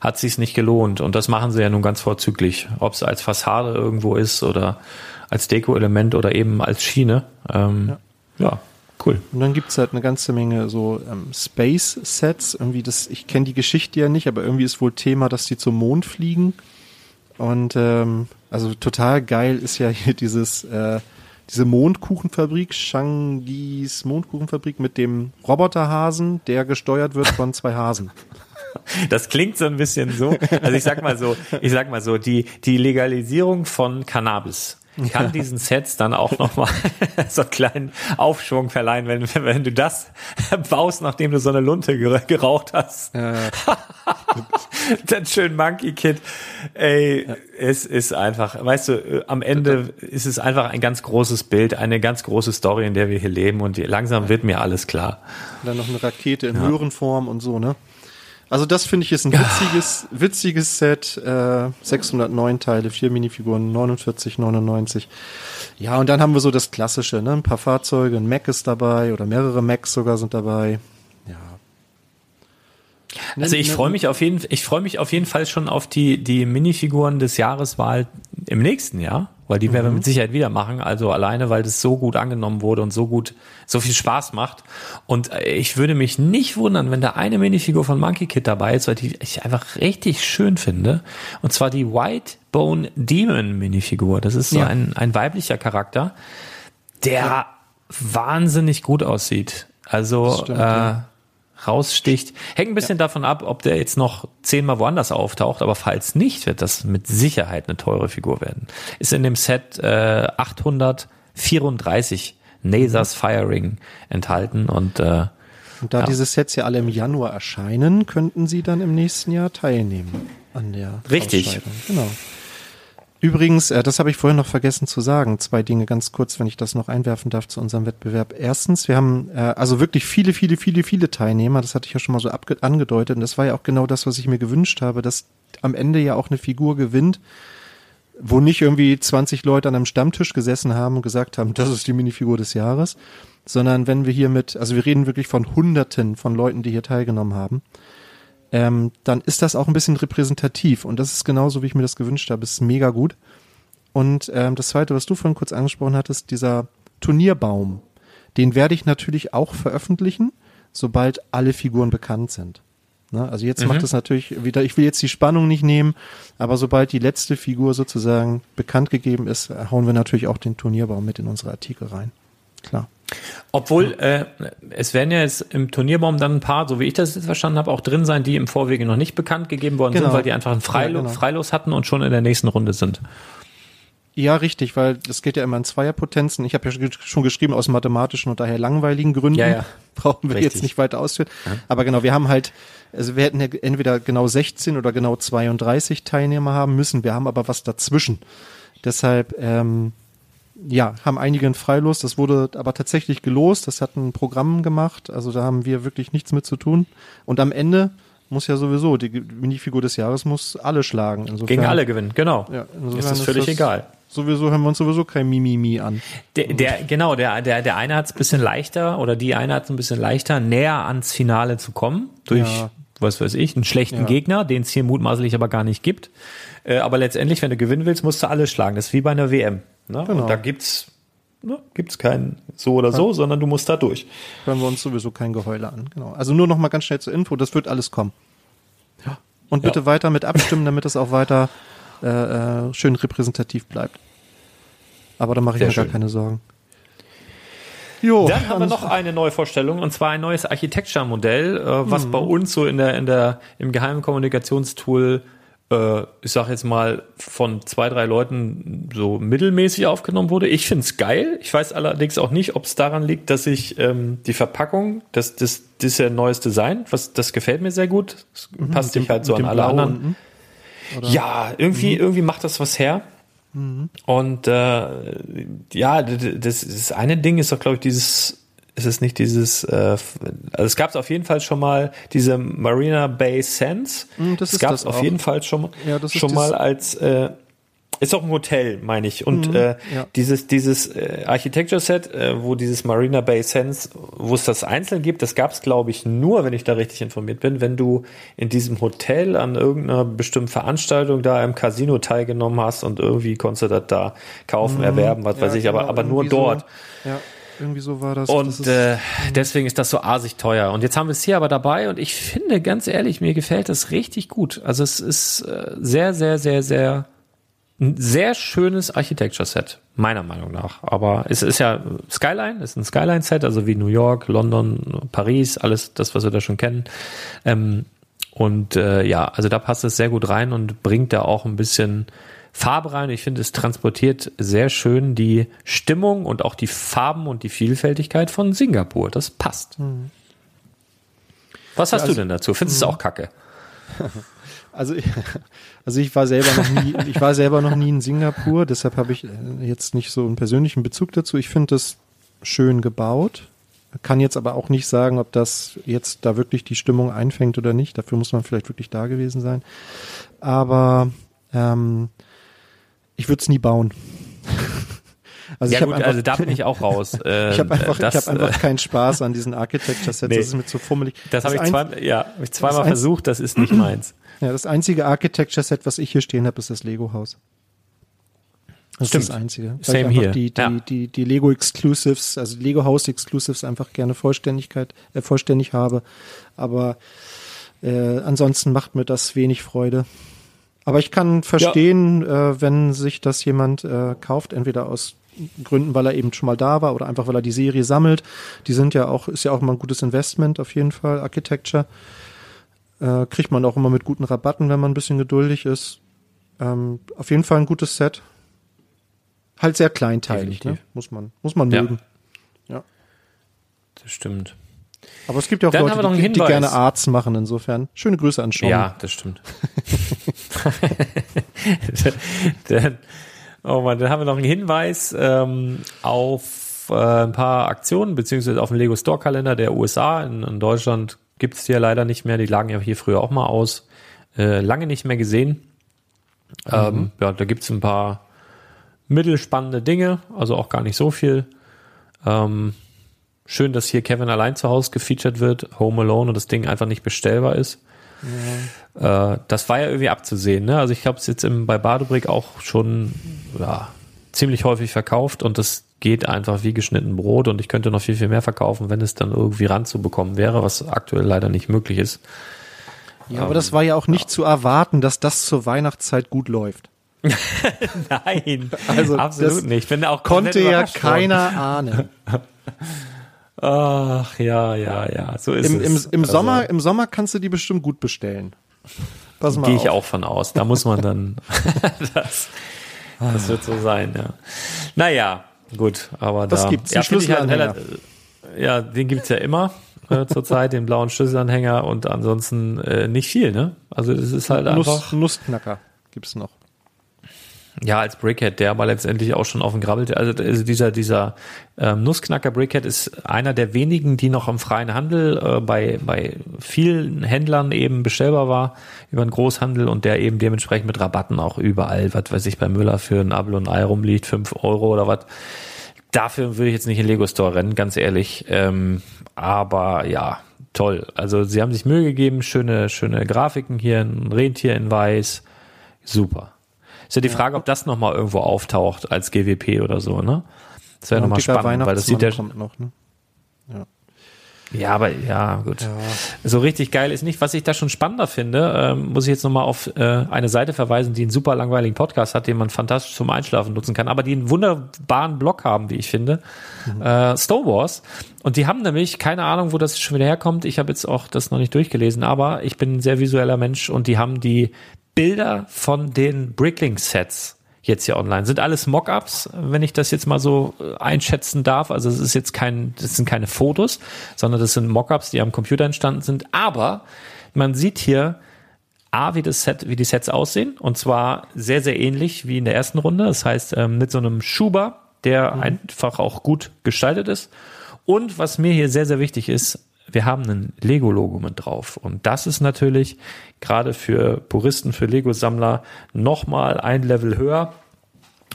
S2: hat sich's nicht gelohnt. Und das machen sie ja nun ganz vorzüglich. Ob es als Fassade irgendwo ist oder als Deko-Element oder eben als Schiene. Ähm, ja. cool.
S1: Und dann gibt's halt eine ganze Menge so ähm, Space-Sets. Irgendwie das, ich kenne die Geschichte ja nicht, aber irgendwie ist wohl Thema, dass die zum Mond fliegen. Und ähm, also total geil ist ja hier dieses äh, diese Mondkuchenfabrik, Shangis Mondkuchenfabrik mit dem Roboterhasen, der gesteuert wird von zwei Hasen.
S2: Das klingt so ein bisschen so. Also ich sag mal so, ich sag mal so, die, die Legalisierung von Cannabis kann diesen Sets dann auch nochmal so einen kleinen Aufschwung verleihen, wenn, wenn du das baust, nachdem du so eine Lunte ger- geraucht hast. Dann schön Monkey Kid. Ey, es ist einfach, weißt du, am Ende ist es einfach ein ganz großes Bild, eine ganz große Story, in der wir hier leben und langsam wird mir alles klar.
S1: Und dann noch eine Rakete in Möhrenform und so, ne? Also das finde ich ist ein witziges, witziges Set. Äh, 609 Teile, vier Minifiguren, 49,99. Ja, und dann haben wir so das Klassische, ne? Ein paar Fahrzeuge, ein Mac ist dabei oder mehrere Macs sogar sind dabei. Ja.
S2: Also ich freue mich auf jeden, ich freue mich auf jeden Fall schon auf die die Minifiguren des Jahreswahl im nächsten Jahr, weil die werden wir mit Sicherheit wieder machen. Also alleine, weil das so gut angenommen wurde und so gut, so viel Spaß macht. Und äh, ich würde mich nicht wundern, wenn da eine Minifigur von Monkey Kid dabei ist, weil die ich einfach richtig schön finde. Und zwar die White Bone Demon Minifigur. Das ist so
S1: Ja.
S2: ein ein weiblicher Charakter, der wahnsinnig gut aussieht. Also
S1: stimmt,
S2: äh,
S1: ja.
S2: Raussticht. Hängt ein bisschen davon ab, ob der jetzt noch zehnmal woanders auftaucht, aber falls nicht, wird das mit Sicherheit eine teure Figur werden. Ist in dem Set äh, 834 Nasas Firing enthalten und äh,
S1: Und da
S2: Ja.
S1: diese Sets ja alle im Januar erscheinen, könnten sie dann im nächsten Jahr teilnehmen an der
S2: Richtig.
S1: Genau. Übrigens, äh, das habe ich vorhin noch vergessen zu sagen. Zwei Dinge ganz kurz, wenn ich das noch einwerfen darf zu unserem Wettbewerb. Erstens, wir haben äh, also wirklich viele, viele, viele, viele Teilnehmer. Das hatte ich ja schon mal so angedeutet. Und das war ja auch genau das, was ich mir gewünscht habe, dass am Ende ja auch eine Figur gewinnt, wo nicht irgendwie 20 Leute an einem Stammtisch gesessen haben und gesagt haben, das ist die Minifigur des Jahres, sondern wenn wir hier mit, also wir reden wirklich von Hunderten von Leuten, die hier teilgenommen haben, ähm, dann ist das auch ein bisschen repräsentativ und das ist genauso, wie ich mir das gewünscht habe. Es ist mega gut. Und ähm, das Zweite, was du vorhin kurz angesprochen hattest, dieser Turnierbaum, den werde ich natürlich auch veröffentlichen, sobald alle Figuren bekannt sind. Ne? Also jetzt macht es natürlich wieder, ich will jetzt die Spannung nicht nehmen, aber sobald die letzte Figur sozusagen bekannt gegeben ist, hauen wir natürlich auch den Turnierbaum mit in unsere Artikel rein. Klar.
S2: Obwohl, äh, es werden ja jetzt im Turnierbaum dann ein paar, so wie ich das jetzt verstanden habe, auch drin sein, die im Vorwege noch nicht bekannt gegeben worden
S1: Genau.
S2: sind, weil die einfach ein Freilo
S1: Ja, genau.
S2: Freilos hatten und schon in der nächsten Runde sind.
S1: Ja, richtig, weil das geht ja immer in Zweierpotenzen. Ich habe ja schon geschrieben, aus mathematischen und daher langweiligen Gründen.
S2: Ja, ja.
S1: Brauchen wir
S2: Richtig.
S1: jetzt nicht weiter ausführen. Aber genau, wir haben halt, also wir hätten ja entweder genau 16 oder genau 32 Teilnehmer haben müssen. Wir haben aber was dazwischen. Deshalb, ähm, ja, haben einige ein Freilos. Das wurde aber tatsächlich gelost. Das hat ein Programm gemacht. Also da haben wir wirklich nichts mit zu tun. Und am Ende muss ja sowieso, die Minifigur des Jahres muss alle schlagen. Insofern,
S2: Gegen alle gewinnen, genau.
S1: Ja,
S2: ist das völlig egal.
S1: Sowieso hören wir uns sowieso kein Mimimi an.
S2: Der, der, genau, der, der, der eine hat es ein bisschen leichter oder die eine hat es ein bisschen leichter, näher ans Finale zu kommen durch,
S1: Ja.
S2: was weiß ich, einen schlechten
S1: Ja.
S2: Gegner, den es hier mutmaßlich aber gar nicht gibt. Äh, aber letztendlich, wenn du gewinnen willst, musst du alle schlagen. Das ist wie bei einer WM. Ne?
S1: Genau.
S2: Und da gibt's ne, gibt's kein so oder so, sondern du musst da durch.
S1: hören wir uns sowieso kein Geheule an. Genau. Also nur noch mal ganz schnell zur Info, das wird alles kommen. Ja. Und bitte
S2: Ja.
S1: weiter mit abstimmen, damit es auch weiter äh, äh, schön repräsentativ bleibt. Aber da mache ich
S2: Sehr
S1: mir gar
S2: schön.
S1: keine Sorgen. Jo,
S2: Dann haben wir noch eine neue Vorstellung und zwar ein neues Architecture-Modell, äh, was
S1: Mhm.
S2: bei uns so in der in der im geheimen Kommunikationstool, ich sage jetzt mal von zwei drei Leuten so mittelmäßig aufgenommen wurde. Ich find's geil. Ich weiß allerdings auch nicht, ob es daran liegt, dass ich ähm, die Verpackung, das das das ist ja ein neues Design, was das gefällt mir sehr gut. Das passt sich halt so
S1: Mhm.
S2: an alle
S1: Blau
S2: anderen.
S1: unten.
S2: Ja, irgendwie,
S1: Mhm.
S2: irgendwie macht das was her. Und äh, ja, das, das eine Ding ist doch, glaube ich, dieses, ist es nicht dieses, äh, also es gab es auf jeden Fall schon mal diese Marina Bay Sands.
S1: Mm, das
S2: es
S1: ist
S2: gab es auf
S1: auch.
S2: jeden Fall schon, mal-
S1: Ja, das ist
S2: schon mal als äh, ist auch ein Hotel, meine ich. Und äh,
S1: Mhm, ja.
S2: dieses, dieses äh, Architecture Set, äh, wo dieses Marina Bay Sands, wo es das einzeln gibt, das gab es, glaube ich, nur, wenn ich da richtig informiert bin, wenn du in diesem Hotel an irgendeiner bestimmten Veranstaltung da im Casino teilgenommen hast und irgendwie konntest du das da kaufen, erwerben, was weiß
S1: Mhm. Ja,
S2: ich, aber,
S1: genau,
S2: aber nur
S1: irgendwie so.
S2: dort.
S1: Ja, irgendwie so war das. das
S2: Und
S1: ist,
S2: äh, deswegen ist das so asig teuer. Und jetzt haben wir es hier aber dabei und ich finde, ganz ehrlich, mir gefällt das richtig gut. Also es ist äh, sehr, sehr, sehr, sehr ein sehr schönes Architecture-Set, meiner Meinung nach. Aber es ist ja Skyline, ist ein Skyline-Set, also wie New York, London, Paris, alles das, was wir da schon kennen. Ähm, und äh, ja, also da passt es sehr gut rein und bringt da auch ein bisschen Farbe rein. Ich finde, es transportiert sehr schön die Stimmung und auch die Farben und die Vielfältigkeit von Singapur. Das passt. Was hast du denn dazu? Findest du es auch kacke?
S1: Also, also ich war selber noch nie, ich war selber noch nie in Singapur, deshalb habe ich äh, jetzt nicht so einen persönlichen Bezug dazu. Ich finde das schön gebaut. Kann jetzt aber auch nicht sagen, ob das jetzt da wirklich die Stimmung einfängt oder nicht. Dafür muss man vielleicht wirklich da gewesen sein. Aber ähm, ich würde es nie bauen. Also
S2: ja
S1: ich
S2: gut,
S1: einfach,
S2: also da bin ich auch raus. Äh,
S1: ich habe einfach,
S2: das,
S1: ich hab einfach
S2: äh,
S1: keinen Spaß an diesen Architecture-Sets.
S2: Nee.
S1: Das ist mir zu fummelig.
S2: das habe ich, zwei, ja, hab ich zweimal
S1: das
S2: versucht, das ist nicht meins.
S1: Ja, das einzige Architecture-Set, was ich hier stehen habe, ist das Lego-Haus. Das
S2: Stimmt.
S1: ist das einzige. Weil
S2: Same
S1: ich einfach
S2: here.
S1: Die, die,
S2: Ja.
S1: die, die Lego Exclusives, also Lego House Exclusives einfach gerne Vollständigkeit, äh, vollständig habe. Aber äh, ansonsten macht mir das wenig Freude. Aber ich kann verstehen, äh, wenn sich das jemand äh, kauft, entweder aus Gründen, weil er eben schon mal da war oder einfach weil er die Serie sammelt. Die sind ja auch, ist ja auch mal ein gutes Investment auf jeden Fall, Architecture. Äh, kriegt man auch immer mit guten Rabatten, wenn man ein bisschen geduldig ist. Ähm, auf jeden Fall ein gutes Set. Halt sehr kleinteilig, ne? Muss man, muss man
S2: Ja.
S1: mögen.
S2: Das stimmt.
S1: Aber es gibt ja auch
S2: Dann
S1: Leute, die, die gerne Arts machen, insofern. Schöne Grüße an Sean.
S2: Ja, das stimmt. dann, oh Mann, dann haben wir noch einen Hinweis ähm, auf äh, ein paar Aktionen, beziehungsweise auf den Lego Store Kalender der USA. In, in Deutschland gibt's die ja leider nicht mehr. Die lagen ja hier früher auch mal aus. Äh, lange nicht mehr gesehen. Ähm, ja, da gibt's ein paar mittelspannende Dinge, also auch gar nicht so viel. Ähm, schön, dass hier Kevin allein zu Hause gefeatured wird, Home Alone und das Ding einfach nicht bestellbar ist. Äh, das war ja irgendwie abzusehen. Ne? Also ich habe es jetzt im, bei Badebrick auch schon ja, ziemlich häufig verkauft und das geht einfach wie geschnitten Brot und ich könnte noch viel, viel mehr verkaufen, wenn es dann irgendwie ranzubekommen wäre, was aktuell leider nicht möglich ist.
S1: Ja, aber das war ja auch nicht zu erwarten, dass das zur Weihnachtszeit gut läuft.
S2: Nein,
S1: Also
S2: absolut nicht. Ich bin auch
S1: Konnte ja keiner ahnen.
S2: Ach, ja, ja, ja, so ist
S1: Im, im,
S2: es.
S1: im,
S2: Also,
S1: Sommer, Im Sommer kannst du die bestimmt gut bestellen. Pass mal
S2: Gehe ich auch von aus. Da muss man dann das, Das wird so sein, ja. Naja, gut, aber
S1: Was
S2: da.
S1: gibt's?
S2: Ja,
S1: Den
S2: halt
S1: Schlüsselanhänger.
S2: relativ- ja, den gibt's ja immer äh, zurzeit, den blauen Schlüsselanhänger und ansonsten äh, nicht viel, ne? Also es ist halt
S1: Nuss,
S2: einfach.
S1: Nussknacker gibt's noch.
S2: Ja, als Brickhead, der aber letztendlich auch schon auf dem Grabbel, also also dieser, dieser ähm, Nussknacker Brickhead ist einer der wenigen, die noch im freien Handel äh, bei, bei vielen Händlern eben bestellbar war über den Großhandel und der eben dementsprechend mit Rabatten auch überall, was weiß ich, bei Müller für ein Apfel und Ei rumliegt, fünf Euro oder was. Dafür würde ich jetzt nicht in Lego Store rennen, ganz ehrlich. Ähm, aber ja, toll. Also sie haben sich Mühe gegeben, schöne, schöne Grafiken hier, ein Rentier in weiß. Super. Ist ja die Frage, ob das nochmal irgendwo auftaucht als GWP oder so, ne? Das wäre
S1: Ja,
S2: nochmal spannend, weil das sieht ja,
S1: kommt noch, ne?
S2: ja, aber ja, gut. So richtig geil ist nicht. Was ich da schon spannender finde, ähm, muss ich jetzt nochmal auf äh, eine Seite verweisen, die einen super langweiligen Podcast hat, den man fantastisch zum Einschlafen nutzen kann, aber die einen wunderbaren Blog haben, wie ich finde. Äh, Star Wars. Und die haben nämlich, keine Ahnung, wo das schon wieder herkommt. Ich habe jetzt auch das noch nicht durchgelesen, aber ich bin ein sehr visueller Mensch und die haben die Bilder von den Bricklink-Sets jetzt hier online. Sind alles Mockups, wenn ich das jetzt mal so äh, einschätzen darf. Also es ist jetzt kein, das sind keine Fotos, sondern das sind Mockups, die am Computer entstanden sind. Aber man sieht hier A, wie das Set, wie die Sets aussehen. Und zwar sehr, sehr ähnlich wie in der ersten Runde. Das heißt, ähm, mit so einem Schuber, der einfach auch gut gestaltet ist. Und was mir hier sehr, sehr wichtig ist, wir haben ein Lego-Logo mit drauf. Und das ist natürlich gerade für Puristen, für Lego-Sammler nochmal ein Level höher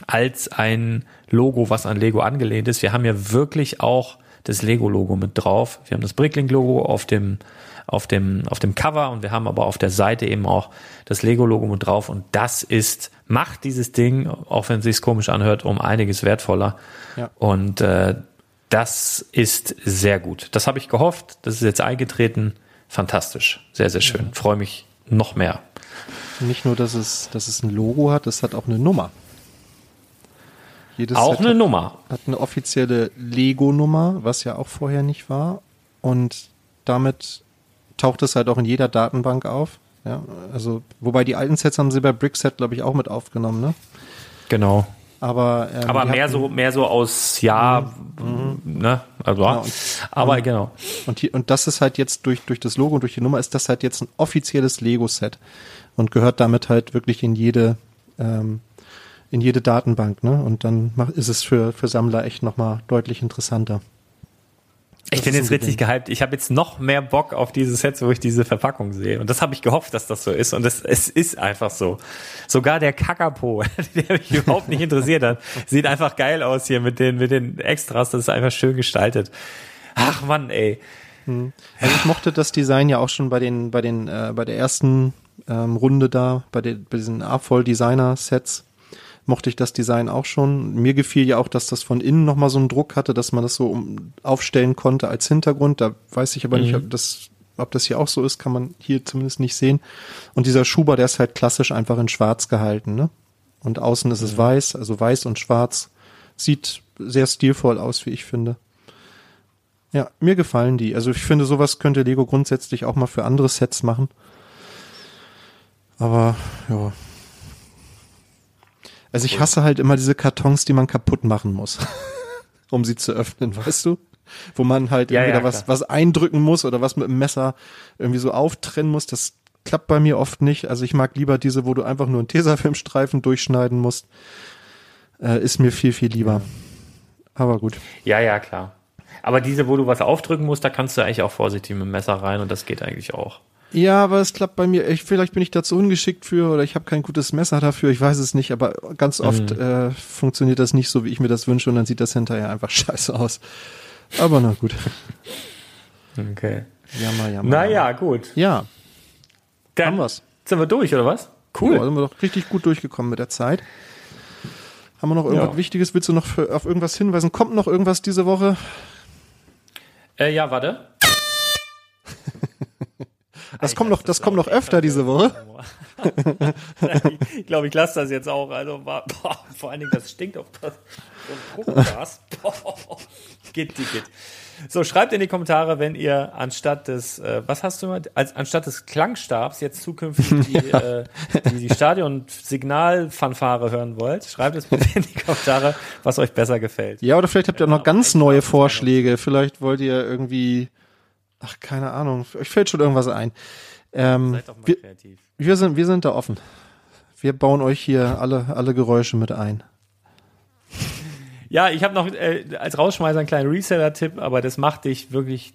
S2: als ein Logo, was an Lego angelehnt ist. Wir haben ja wirklich auch das Lego-Logo mit drauf. Wir haben das Bricklink-Logo auf dem, auf dem, auf dem Cover und wir haben aber auf der Seite eben auch das Lego-Logo mit drauf. Und das ist, macht dieses Ding, auch wenn es sich komisch anhört, um einiges wertvoller.
S1: Ja.
S2: Und äh, das ist sehr gut. Das habe ich gehofft. Das ist jetzt eingetreten. Fantastisch. Sehr, sehr schön. Freue mich noch mehr.
S1: Nicht nur, dass es, dass es ein Logo hat, es hat auch eine Nummer. Jedes
S2: Auch
S1: Set
S2: eine
S1: hat,
S2: Nummer.
S1: hat eine offizielle Lego-Nummer, was ja auch vorher nicht war. Und damit taucht es halt auch in jeder Datenbank auf. Ja, also, wobei die alten Sets haben sie bei Brickset, glaube ich, auch mit aufgenommen, ne?
S2: Genau.
S1: Aber, ähm,
S2: Aber mehr
S1: hatten-
S2: so, mehr so aus, ja, ne, also, ja.
S1: Ja, und-
S2: aber genau.
S1: Und, hier, und das ist halt jetzt durch, durch das Logo und durch die Nummer ist das halt jetzt ein offizielles Lego-Set und gehört damit halt wirklich in jede, ähm, in jede Datenbank, ne? Und dann ist es für, für Sammler echt nochmal deutlich interessanter.
S2: Ich bin jetzt richtig gehypt. Ich habe jetzt noch mehr Bock auf diese Sets, wo ich diese Verpackung sehe. Und das habe ich gehofft, dass das so ist. Und das, es ist einfach so. Sogar der Kakapo, der mich überhaupt nicht interessiert hat, sieht einfach geil aus hier mit den, mit den Extras. Das ist einfach schön gestaltet. Ach Mann, ey.
S1: Also ich mochte das Design ja auch schon bei den, bei den, äh, bei der ersten ähm, Runde da, bei, den, bei diesen A-Voll-Designer-Sets mochte ich das Design auch schon. Mir gefiel ja auch, dass das von innen nochmal so einen Druck hatte, dass man das so um, aufstellen konnte als Hintergrund. Da weiß ich aber nicht, ob das, ob das hier auch so ist, kann man hier zumindest nicht sehen. Und dieser Schuber, der ist halt klassisch einfach in schwarz gehalten, ne? Und außen ist es weiß, also weiß und schwarz. Sieht sehr stilvoll aus, wie ich finde. Ja, mir gefallen die. Also ich finde, sowas könnte Lego grundsätzlich auch mal für andere Sets machen. Aber ja. Also ich hasse halt immer diese Kartons, die man kaputt machen muss, um sie zu öffnen, weißt du? Wo man halt
S2: Ja,
S1: entweder
S2: ja,
S1: was, was eindrücken muss oder was mit dem Messer irgendwie so auftrennen muss. Das klappt bei mir oft nicht. Also ich mag lieber diese, wo du einfach nur einen Tesafilmstreifen durchschneiden musst. Äh, ist mir viel, viel lieber. Aber gut.
S2: Ja, ja, klar. Aber diese, wo du was aufdrücken musst, da kannst du eigentlich auch vorsichtig mit dem Messer rein und das geht eigentlich auch.
S1: Ja, aber es klappt bei mir. Ich, vielleicht bin ich dazu ungeschickt für oder ich habe kein gutes Messer dafür. Ich weiß es nicht, aber ganz oft äh, funktioniert das nicht so, wie ich mir das wünsche und dann sieht das hinterher einfach scheiße aus. Aber na gut.
S2: Okay.
S1: Jammer, jammer.
S2: Naja, gut.
S1: Ja,
S2: Dann
S1: haben wir's.
S2: sind wir durch, oder was?
S1: cool. Ja, sind wir doch richtig gut durchgekommen mit der Zeit. Haben wir noch irgendwas
S2: Ja.
S1: Wichtiges? Willst du noch für, auf irgendwas hinweisen? Kommt noch irgendwas diese Woche?
S2: Äh, ja, warte.
S1: Das kommt noch, das kommt noch öfter diese Woche.
S2: ich glaube, ich lasse das jetzt auch. Also, boah, vor allen Dingen, das stinkt auf das so ein Druckgas. geht, geht. So, schreibt in die Kommentare, wenn ihr anstatt des, äh, was hast du mal, als, anstatt des Klangstabs jetzt zukünftig die, äh, die, die Stadion-Signalfanfare hören wollt. Schreibt es bitte in die Kommentare, was euch besser gefällt.
S1: Ja, oder vielleicht habt ihr auch noch ganz neue Vorschläge. Vielleicht wollt ihr irgendwie, ach, keine Ahnung, euch fällt schon irgendwas ein. Ähm, Seid doch mal wir, kreativ. Wir sind, wir sind da offen. Wir bauen euch hier alle, alle Geräusche mit ein.
S2: Ja, ich habe noch äh, als Rausschmeißer einen kleinen Reseller-Tipp, aber das macht dich wirklich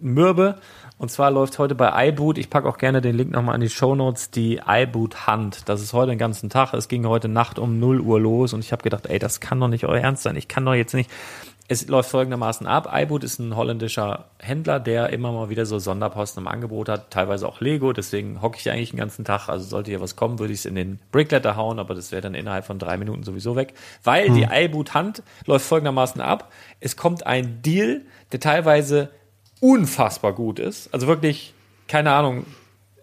S2: mürbe. Und zwar läuft heute bei iBoot, ich packe auch gerne den Link nochmal in die Show Notes, die iBoot Hand. Das ist heute den ganzen Tag. Es ging heute Nacht um 0 Uhr los und ich habe gedacht, ey, das kann doch nicht euer Ernst sein. Ich kann doch jetzt nicht es läuft folgendermaßen ab. iBoot ist ein holländischer Händler, der immer mal wieder so Sonderposten im Angebot hat, teilweise auch Lego, deswegen hocke ich eigentlich den ganzen Tag. Also sollte hier was kommen, würde ich es in den Brickletter hauen, aber das wäre dann innerhalb von drei Minuten sowieso weg. Weil hm. die iBoot-Hand läuft folgendermaßen ab. Es kommt ein Deal, der teilweise unfassbar gut ist. Also wirklich, keine Ahnung,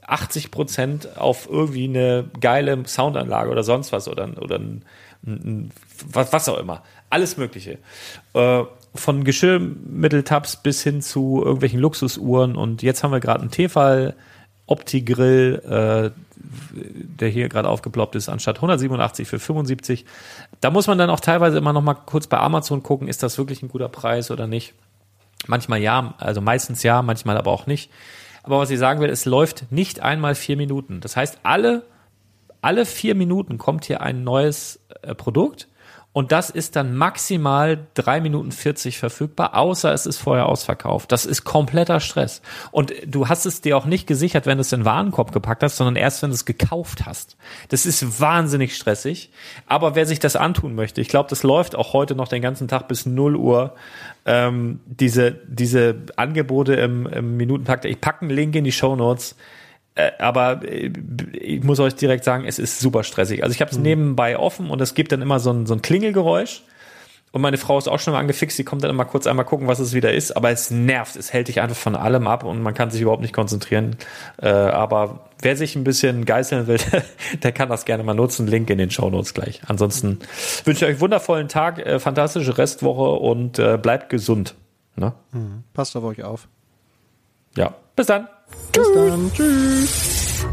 S2: 80 Prozent auf irgendwie eine geile Soundanlage oder sonst was oder, oder ein, ein, was, was auch immer. Alles Mögliche. Äh, von Geschirrmitteltabs bis hin zu irgendwelchen Luxusuhren. Und jetzt haben wir gerade einen Tefal Opti-Grill, äh, der hier gerade aufgeploppt ist, anstatt 187 für 75. Da muss man dann auch teilweise immer noch mal kurz bei Amazon gucken, ist das wirklich ein guter Preis oder nicht. Manchmal ja, also meistens ja, manchmal aber auch nicht. Aber was ich sagen will, es läuft nicht einmal vier Minuten. Das heißt, alle, alle vier Minuten kommt hier ein neues äh, Produkt und das ist dann maximal drei Minuten 40 verfügbar, außer es ist vorher ausverkauft. Das ist kompletter Stress. Und du hast es dir auch nicht gesichert, wenn du es in den Warenkorb gepackt hast, sondern erst, wenn du es gekauft hast. Das ist wahnsinnig stressig. Aber wer sich das antun möchte, ich glaube, das läuft auch heute noch den ganzen Tag bis 0 Uhr. Ähm, diese, diese Angebote im, im Minutenpakt. Ich packe einen Link in die Show Notes. Äh, aber äh, ich muss euch direkt sagen, es ist super stressig. Also ich habe es mhm. nebenbei offen und es gibt dann immer so ein, so ein Klingelgeräusch. Und meine Frau ist auch schon mal angefixt, die kommt dann immer kurz einmal gucken, was es wieder ist, aber es nervt, es hält dich einfach von allem ab und man kann sich überhaupt nicht konzentrieren. Äh, aber wer sich ein bisschen geißeln will, der kann das gerne mal nutzen. Link in den Show Notes gleich. Ansonsten wünsche ich euch einen wundervollen Tag, äh, fantastische Restwoche und äh, bleibt gesund. Ne?
S1: Mhm. Passt auf euch auf.
S2: Ja, bis dann.
S1: Bis dann. Tschüss.